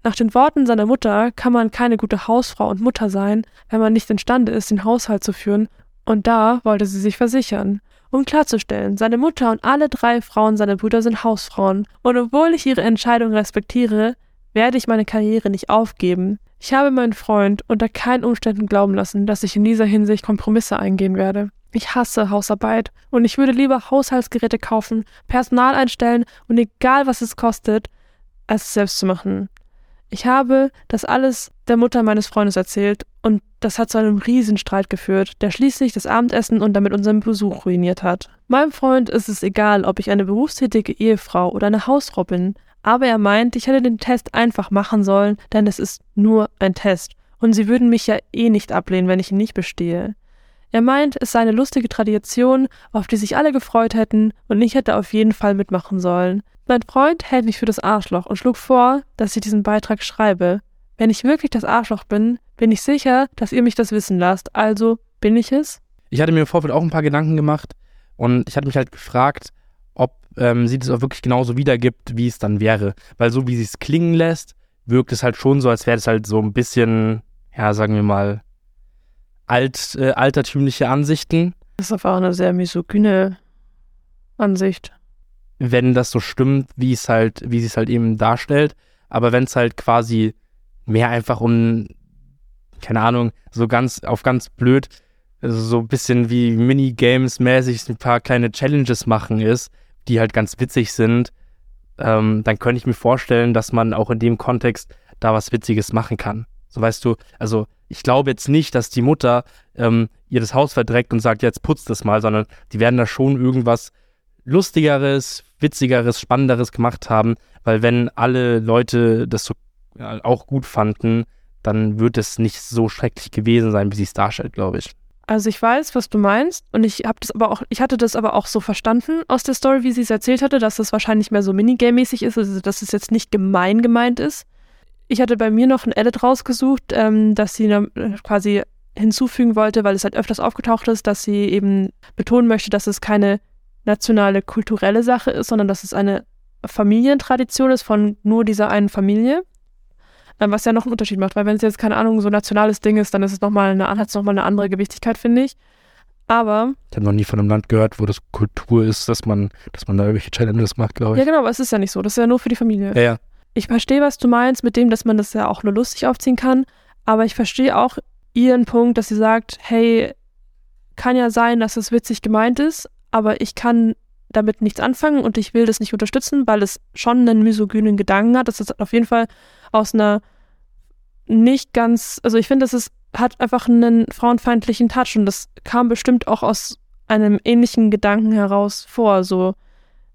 nach den Worten seiner Mutter kann man keine gute Hausfrau und Mutter sein, wenn man nicht imstande ist, den Haushalt zu führen, und da wollte sie sich versichern. Um klarzustellen, seine Mutter und alle drei Frauen seiner Brüder sind Hausfrauen, und obwohl ich ihre Entscheidung respektiere, werde ich meine Karriere nicht aufgeben. Ich habe meinen Freund unter keinen Umständen glauben lassen, dass ich in dieser Hinsicht Kompromisse eingehen werde. Ich hasse Hausarbeit und ich würde lieber Haushaltsgeräte kaufen, Personal einstellen und egal was es kostet, als es selbst zu machen. Ich habe das alles der Mutter meines Freundes erzählt und das hat zu einem Riesenstreit geführt, der schließlich das Abendessen und damit unseren Besuch ruiniert hat. Meinem Freund ist es egal, ob ich eine berufstätige Ehefrau oder eine Hausfrau bin, aber er meint, ich hätte den Test einfach machen sollen, denn es ist nur ein Test und sie würden mich ja eh nicht ablehnen, wenn ich ihn nicht bestehe. Er meint, es sei eine lustige Tradition, auf die sich alle gefreut hätten und ich hätte auf jeden Fall mitmachen sollen. Mein Freund hält mich für das Arschloch und schlug vor, dass ich diesen Beitrag schreibe. Wenn ich wirklich das Arschloch bin, bin ich sicher, dass ihr mich das wissen lasst. Also bin ich es? Ich hatte mir im Vorfeld auch ein paar Gedanken gemacht und ich hatte mich halt gefragt, ob ähm, sie das auch wirklich genauso wiedergibt, wie es dann wäre. Weil so wie sie es klingen lässt, wirkt es halt schon so, als wäre es halt so ein bisschen, ja, sagen wir mal, alt, äh, altertümliche Ansichten. Das ist einfach eine sehr misogyne Ansicht wenn das so stimmt, wie es halt, wie sie es halt eben darstellt. Aber wenn es halt quasi mehr einfach um, keine Ahnung, so ganz, auf ganz blöd, also so ein bisschen wie Minigames-mäßig ein paar kleine Challenges machen ist, die halt ganz witzig sind, ähm, dann könnte ich mir vorstellen, dass man auch in dem Kontext da was Witziges machen kann. So weißt du, also ich glaube jetzt nicht, dass die Mutter ähm, ihr das Haus verdreckt und sagt, jetzt putzt es mal, sondern die werden da schon irgendwas Lustigeres, Witzigeres, Spannenderes gemacht haben, weil wenn alle Leute das so ja, auch gut fanden, dann wird es nicht so schrecklich gewesen sein, wie sie es darstellt, glaube ich. Also ich weiß, was du meinst und ich habe das aber auch, ich hatte das aber auch so verstanden aus der Story, wie sie es erzählt hatte, dass das wahrscheinlich mehr so Minigame-mäßig ist, also dass es jetzt nicht gemein gemeint ist. Ich hatte bei mir noch ein Edit rausgesucht, ähm, dass sie quasi hinzufügen wollte, weil es halt öfters aufgetaucht ist, dass sie eben betonen möchte, dass es keine nationale kulturelle Sache ist, sondern dass es eine Familientradition ist von nur dieser einen Familie. Ähm, was ja noch einen Unterschied macht, weil wenn es jetzt, keine Ahnung, so ein nationales Ding ist, dann ist es nochmal eine, hat es nochmal eine andere Gewichtigkeit, finde ich. Aber. Ich habe noch nie von einem Land gehört, wo das Kultur ist, dass man, dass man da irgendwelche Challenges macht, glaube ich. Ja, genau, aber es ist ja nicht so. Das ist ja nur für die Familie. Ja, ja. Ich verstehe, was du meinst, mit dem, dass man das ja auch nur lustig aufziehen kann. Aber ich verstehe auch ihren Punkt, dass sie sagt, hey, kann ja sein, dass es witzig gemeint ist, aber ich kann damit nichts anfangen und ich will das nicht unterstützen, weil es schon einen misogynen Gedanken hat. Das ist auf jeden Fall aus einer nicht ganz, also ich finde, das hat einfach einen frauenfeindlichen Touch und das kam bestimmt auch aus einem ähnlichen Gedanken heraus vor, so,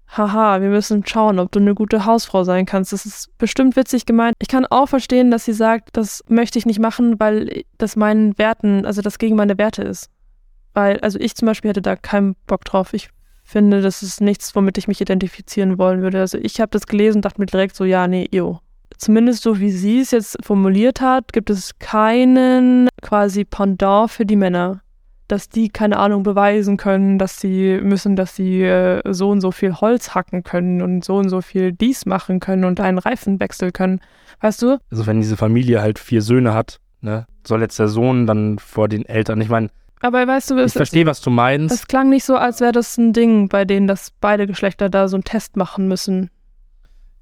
haha, wir müssen schauen, ob du eine gute Hausfrau sein kannst. Das ist bestimmt witzig gemeint. Ich kann auch verstehen, dass sie sagt, das möchte ich nicht machen, weil das meinen Werten, also das gegen meine Werte ist. Weil, also ich zum Beispiel hätte da keinen Bock drauf. Ich finde, das ist nichts, womit ich mich identifizieren wollen würde. Also ich habe das gelesen und dachte mir direkt so, ja, nee, jo. Zumindest so wie sie es jetzt formuliert hat, gibt es keinen quasi Pendant für die Männer. Dass die, keine Ahnung, beweisen können, dass sie müssen, dass sie äh, so und so viel Holz hacken können und so und so viel dies machen können und einen Reifen wechseln können. Weißt du? Also wenn diese Familie halt vier Söhne hat, ne, soll jetzt der Sohn dann vor den Eltern, ich meine, aber weißt du, ich verstehe, was du meinst. Es klang nicht so, als wäre das ein Ding, bei denen dass beide Geschlechter da so einen Test machen müssen.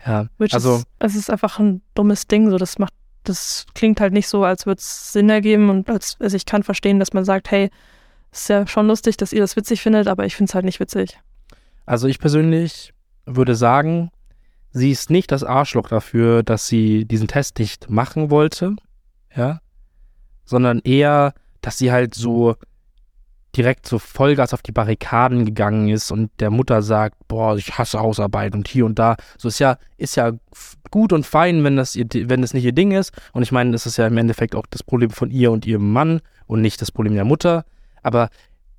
Ja, Which also ist, es ist einfach ein dummes Ding. So, das macht, das klingt halt nicht so, als würde es Sinn ergeben und als, also ich kann verstehen, dass man sagt, hey, ist ja schon lustig, dass ihr das witzig findet, aber ich finde es halt nicht witzig. Also ich persönlich würde sagen, sie ist nicht das Arschloch dafür, dass sie diesen Test nicht machen wollte, ja, sondern eher dass sie halt so direkt so Vollgas auf die Barrikaden gegangen ist und der Mutter sagt, boah, ich hasse Hausarbeit und hier und da. So ist ja, ist ja gut und fein, wenn das ihr, wenn das nicht ihr Ding ist. Und ich meine, das ist ja im Endeffekt auch das Problem von ihr und ihrem Mann und nicht das Problem der Mutter. Aber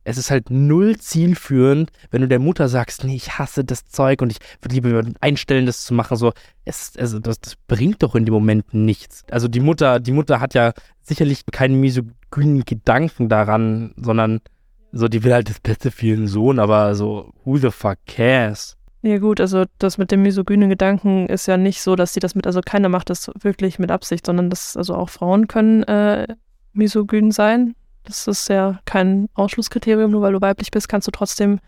es ist halt null zielführend, wenn du der Mutter sagst, nee, ich hasse das Zeug und ich würde lieber einstellen, das zu machen. So, es, also das, das bringt doch in dem Moment nichts. Also die Mutter, die Mutter hat ja sicherlich keinen misogynen Gedanken daran, sondern so, die will halt das Beste für ihren Sohn, aber so, who the fuck cares? Ja gut, also das mit dem misogynen Gedanken ist ja nicht so, dass sie das mit, also keiner macht das wirklich mit Absicht, sondern das, also auch Frauen können äh, misogyn sein. Das ist ja kein Ausschlusskriterium, nur weil du weiblich bist, kannst du trotzdem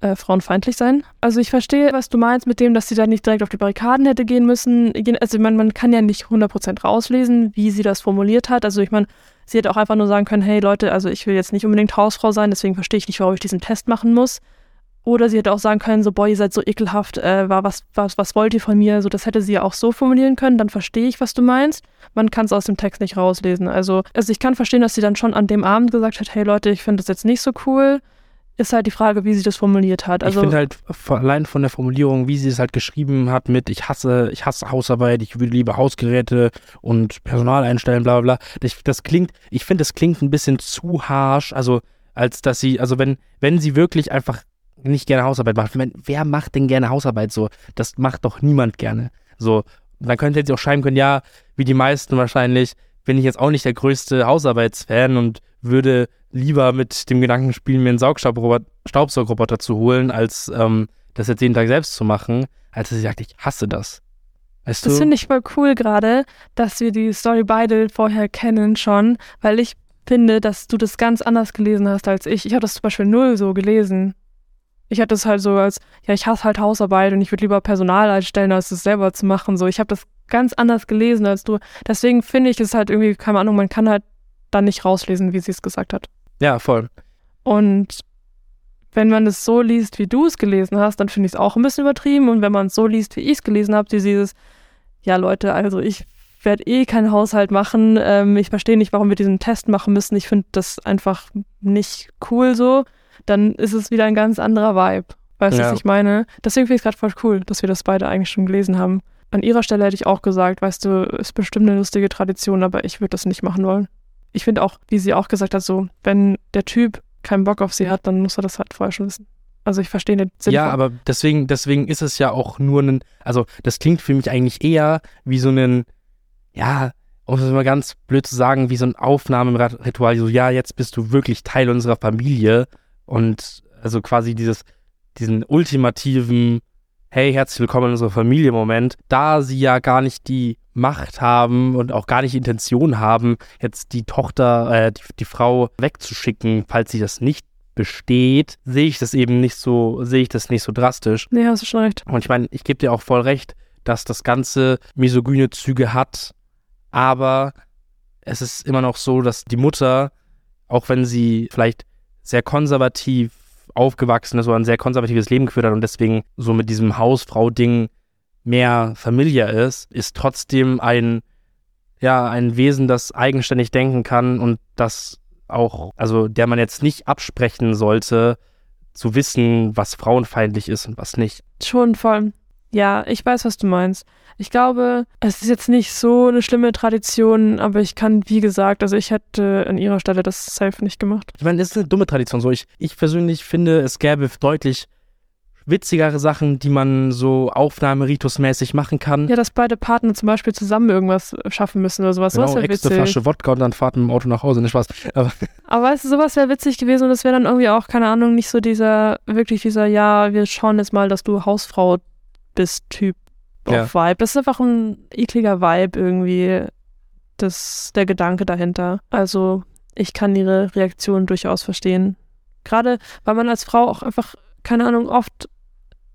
äh, frauenfeindlich sein. Also ich verstehe, was du meinst mit dem, dass sie da nicht direkt auf die Barrikaden hätte gehen müssen. Also man, man kann ja nicht 100% rauslesen, wie sie das formuliert hat. Also ich meine, sie hätte auch einfach nur sagen können, hey Leute, also ich will jetzt nicht unbedingt Hausfrau sein, deswegen verstehe ich nicht, warum ich diesen Test machen muss. Oder sie hätte auch sagen können, so, boah, ihr seid so ekelhaft, äh, was, was, was wollt ihr von mir? So, das hätte sie ja auch so formulieren können, dann verstehe ich, was du meinst. Man kann es aus dem Text nicht rauslesen. Also, also ich kann verstehen, dass sie dann schon an dem Abend gesagt hat, hey Leute, ich finde das jetzt nicht so cool. Ist halt die Frage, wie sie das formuliert hat. Also, ich finde halt allein von der Formulierung, wie sie es halt geschrieben hat mit ich hasse, ich hasse Hausarbeit, ich würde lieber Hausgeräte und Personal einstellen, bla bla bla. Das, das klingt, ich finde, das klingt ein bisschen zu harsh, also als dass sie, also wenn, wenn sie wirklich einfach nicht gerne Hausarbeit macht. Meine, wer macht denn gerne Hausarbeit so? Das macht doch niemand gerne. So, dann könnte sie auch schreiben können, ja, wie die meisten wahrscheinlich, bin ich jetzt auch nicht der größte Hausarbeitsfan und würde lieber mit dem Gedanken spielen, mir einen Staubsaugerroboter zu holen, als ähm, das jetzt jeden Tag selbst zu machen, als sie sagt, ich hasse das. Weißt das finde ich voll cool gerade, dass wir die Story beide vorher kennen schon, weil ich finde, dass du das ganz anders gelesen hast als ich. Ich habe das zum Beispiel null so gelesen. Ich hatte es halt so als, ja, ich hasse halt Hausarbeit und ich würde lieber Personal einstellen, als es selber zu machen. So, ich habe das ganz anders gelesen als du. Deswegen finde ich es halt irgendwie, keine Ahnung, man kann halt dann nicht rauslesen, wie sie es gesagt hat. Ja, voll. Und wenn man es so liest, wie du es gelesen hast, dann finde ich es auch ein bisschen übertrieben. Und wenn man es so liest, wie ich es gelesen habe, dieses, ja Leute, also ich werde eh keinen Haushalt machen. Ähm, ich verstehe nicht, warum wir diesen Test machen müssen. Ich finde das einfach nicht cool so dann ist es wieder ein ganz anderer Vibe. Weißt du, ja. was ich meine? Deswegen finde ich es gerade voll cool, dass wir das beide eigentlich schon gelesen haben. An ihrer Stelle hätte ich auch gesagt, weißt du, ist bestimmt eine lustige Tradition, aber ich würde das nicht machen wollen. Ich finde auch, wie sie auch gesagt hat, so, wenn der Typ keinen Bock auf sie hat, dann muss er das halt vorher schon wissen. Also ich verstehe den Sinn. Ja, aber deswegen, deswegen ist es ja auch nur ein, also das klingt für mich eigentlich eher wie so ein, ja, um es mal ganz blöd zu sagen, wie so ein Aufnahmeritual, so, ja, jetzt bist du wirklich Teil unserer Familie und also quasi dieses, diesen ultimativen, hey, herzlich willkommen in unserer Familie-Moment, da sie ja gar nicht die Macht haben und auch gar nicht die Intention haben, jetzt die Tochter, äh, die, die Frau wegzuschicken, falls sie das nicht besteht, sehe ich das eben nicht so, sehe ich das nicht so drastisch. Nee, hast du schon recht. Und ich meine, ich gebe dir auch voll recht, dass das Ganze misogyne Züge hat, aber es ist immer noch so, dass die Mutter, auch wenn sie vielleicht sehr konservativ aufgewachsen ist oder ein sehr konservatives Leben geführt hat und deswegen so mit diesem Hausfrau-Ding mehr familiar ist, ist trotzdem ein, ja, ein Wesen, das eigenständig denken kann und das auch, also der man jetzt nicht absprechen sollte, zu wissen, was frauenfeindlich ist und was nicht. Schon voll. Ja, ich weiß, was du meinst. Ich glaube, es ist jetzt nicht so eine schlimme Tradition, aber ich kann, wie gesagt, also ich hätte an ihrer Stelle das safe nicht gemacht. Ich meine, es ist eine dumme Tradition. So, ich, ich persönlich finde, es gäbe deutlich witzigere Sachen, die man so Aufnahmeritusmäßig machen kann. Ja, dass beide Partner zum Beispiel zusammen irgendwas schaffen müssen oder sowas. Genau, sowas wäre witzig. Flasche Wodka und dann fahren mit dem Auto nach Hause, nicht Spaß. Aber, Aber weißt du, sowas wäre witzig gewesen und es wäre dann irgendwie auch, keine Ahnung, nicht so dieser, wirklich dieser, ja, wir schauen jetzt mal, dass du Hausfrau bist Typ ja. auf Vibe. Das ist einfach ein ekliger Vibe irgendwie, das, der Gedanke dahinter. Also ich kann ihre Reaktion durchaus verstehen. Gerade weil man als Frau auch einfach, keine Ahnung, oft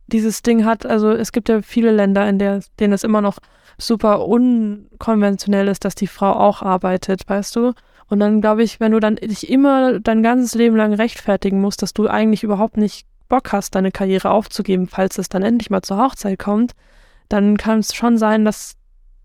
dieses Ding hat. Also es gibt ja viele Länder, in der, denen es immer noch super unkonventionell ist, dass die Frau auch arbeitet, weißt du? Und dann glaube ich, wenn du dann dich immer dein ganzes Leben lang rechtfertigen musst, dass du eigentlich überhaupt nicht Bock hast, deine Karriere aufzugeben, falls es dann endlich mal zur Hochzeit kommt, dann kann es schon sein, dass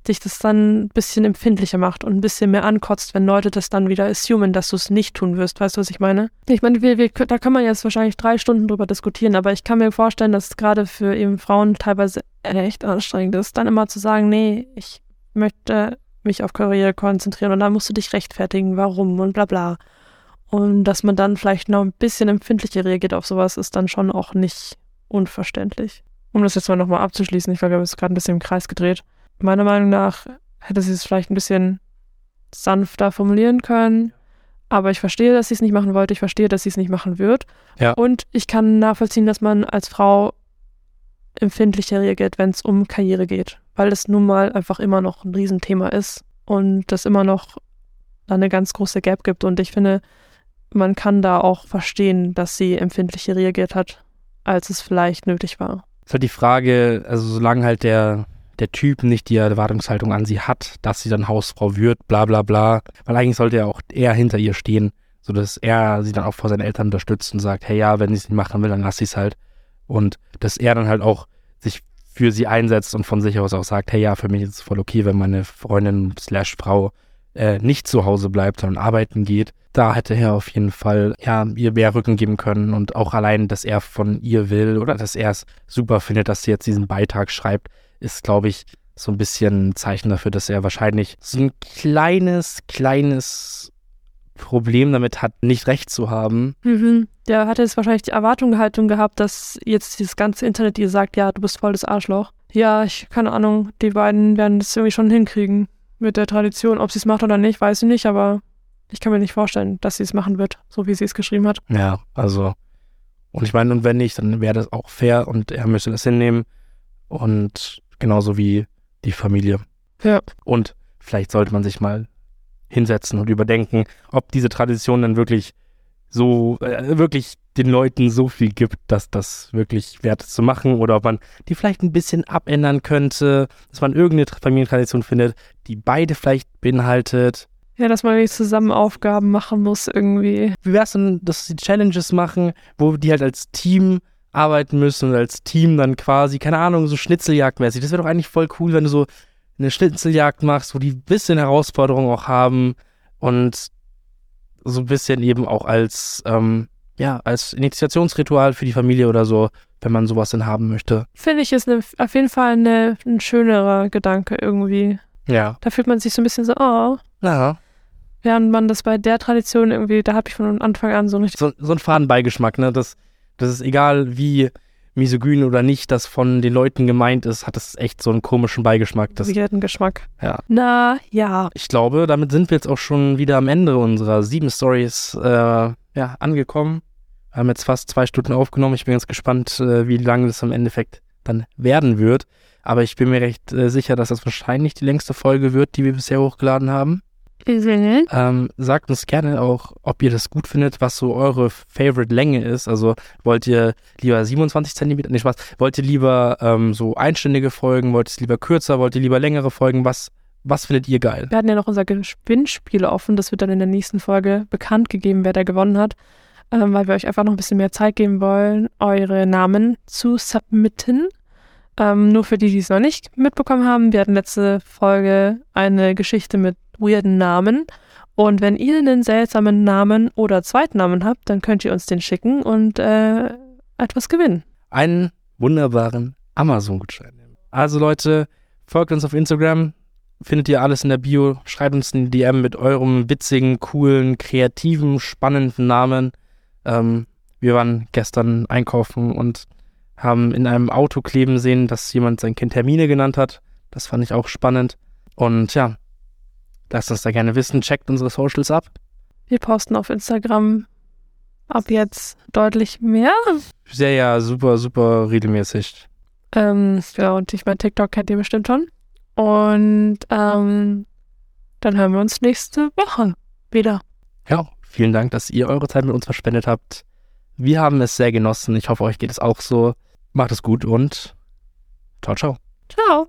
dich das dann ein bisschen empfindlicher macht und ein bisschen mehr ankotzt, wenn Leute das dann wieder assumen, dass du es nicht tun wirst. Weißt du, was ich meine? Ich meine, wir, wir, da kann man jetzt wahrscheinlich drei Stunden drüber diskutieren, aber ich kann mir vorstellen, dass es gerade für eben Frauen teilweise echt anstrengend ist, dann immer zu sagen, nee, ich möchte mich auf Karriere konzentrieren und dann musst du dich rechtfertigen, warum und bla bla. Und dass man dann vielleicht noch ein bisschen empfindlicher reagiert auf sowas, ist dann schon auch nicht unverständlich. Um das jetzt mal nochmal abzuschließen, ich glaube, wir haben es gerade ein bisschen im Kreis gedreht. Meiner Meinung nach hätte sie es vielleicht ein bisschen sanfter formulieren können, Aber ich verstehe, dass sie es nicht machen wollte. Ich verstehe, dass sie es nicht machen wird. Ja. Und ich kann nachvollziehen, dass man als Frau empfindlicher reagiert, wenn es um Karriere geht. Weil es nun mal einfach immer noch ein Riesenthema ist und das immer noch eine ganz große Gap gibt. Und ich finde, man kann da auch verstehen, dass sie empfindlicher reagiert hat, als es vielleicht nötig war. ist halt die Frage, also solange halt der, der Typ nicht die Erwartungshaltung an sie hat, dass sie dann Hausfrau wird, bla bla bla, weil eigentlich sollte er auch eher hinter ihr stehen, sodass er sie dann auch vor seinen Eltern unterstützt und sagt, hey ja, wenn sie es nicht machen will, dann lass sie es halt. Und dass er dann halt auch sich für sie einsetzt und von sich aus auch sagt, hey ja, für mich ist es voll okay, wenn meine Freundin slash Frau äh, nicht zu Hause bleibt, sondern arbeiten geht. Da hätte er auf jeden Fall ja ihr mehr Rücken geben können und auch allein, dass er von ihr will oder dass er es super findet, dass sie jetzt diesen Beitrag schreibt, ist, glaube ich, so ein bisschen ein Zeichen dafür, dass er wahrscheinlich so ein kleines, kleines Problem damit hat, nicht recht zu haben. Mhm. Der hatte jetzt wahrscheinlich die Erwartungshaltung gehabt, dass jetzt dieses ganze Internet ihr sagt, ja, du bist voll das Arschloch. Ja, ich, keine Ahnung, die beiden werden das irgendwie schon hinkriegen mit der Tradition. Ob sie es macht oder nicht, weiß ich nicht, aber ich kann mir nicht vorstellen, dass sie es machen wird, so wie sie es geschrieben hat. Ja, also. Und ich meine, und wenn nicht, dann wäre das auch fair und er müsste das hinnehmen. Und genauso wie die Familie. Ja. Und vielleicht sollte man sich mal hinsetzen und überdenken, ob diese Tradition dann wirklich so, äh, wirklich den Leuten so viel gibt, dass das wirklich wert ist zu machen oder ob man die vielleicht ein bisschen abändern könnte, dass man irgendeine Familientradition findet, die beide vielleicht beinhaltet. Ja, dass man nicht zusammen Aufgaben machen muss irgendwie. Wie wäre es denn, dass sie Challenges machen, wo die halt als Team arbeiten müssen und als Team dann quasi, keine Ahnung, so Schnitzeljagdmäßig. Das wäre doch eigentlich voll cool, wenn du so eine Schnitzeljagd machst, wo die ein bisschen Herausforderungen auch haben und so ein bisschen eben auch als, ähm, ja, als Initiationsritual für die Familie oder so, wenn man sowas denn haben möchte. Finde ich, ist eine, auf jeden Fall eine, ein schönerer Gedanke irgendwie. Ja. Da fühlt man sich so ein bisschen so, oh. Ja. Während man das bei der Tradition irgendwie, da habe ich von Anfang an so richtig. So, so ein Fadenbeigeschmack, ne? Das, das ist egal, wie misogyn oder nicht das von den Leuten gemeint ist, hat es echt so einen komischen Beigeschmack. Das, Geschmack. Ja. Na, ja. ich glaube, damit sind wir jetzt auch schon wieder am Ende unserer sieben Stories äh, ja, angekommen. Wir haben jetzt fast zwei Stunden aufgenommen. Ich bin ganz gespannt, äh, wie lange das im Endeffekt dann werden wird. Aber ich bin mir recht äh, sicher, dass das wahrscheinlich die längste Folge wird, die wir bisher hochgeladen haben. Ähm, sagt uns gerne auch, ob ihr das gut findet, was so eure Favorite-Länge ist. Also wollt ihr lieber 27 Zentimeter, nicht Spaß, wollt ihr lieber ähm, so einstündige Folgen, wollt ihr es lieber kürzer, wollt ihr lieber längere Folgen? Was, was findet ihr geil? Wir hatten ja noch unser Gewinnspiel offen. Das wird dann in der nächsten Folge bekannt gegeben, wer da gewonnen hat. Ähm, weil wir euch einfach noch ein bisschen mehr Zeit geben wollen, eure Namen zu submitten. Ähm, nur für die, die es noch nicht mitbekommen haben, wir hatten letzte Folge eine Geschichte mit weirden Namen. Und wenn ihr einen seltsamen Namen oder Zweitnamen habt, dann könnt ihr uns den schicken und äh, etwas gewinnen. Einen wunderbaren Amazon-Gutschein. Also Leute, folgt uns auf Instagram, findet ihr alles in der Bio, schreibt uns eine DM mit eurem witzigen, coolen, kreativen, spannenden Namen. Ähm, wir waren gestern einkaufen und haben in einem Auto kleben sehen, dass jemand sein Kind Hermine genannt hat. Das fand ich auch spannend. Und ja, lasst uns da gerne wissen. Checkt unsere Socials ab. Wir posten auf Instagram ab jetzt deutlich mehr. Sehr, ja, super, super regelmäßig. Ähm, ja, und ich meine, TikTok kennt ihr bestimmt schon. Und ähm, dann hören wir uns nächste Woche wieder. Ja, vielen Dank, dass ihr eure Zeit mit uns verspendet habt. Wir haben es sehr genossen. Ich hoffe, euch geht es auch so. Macht es gut und ciao, ciao. Ciao.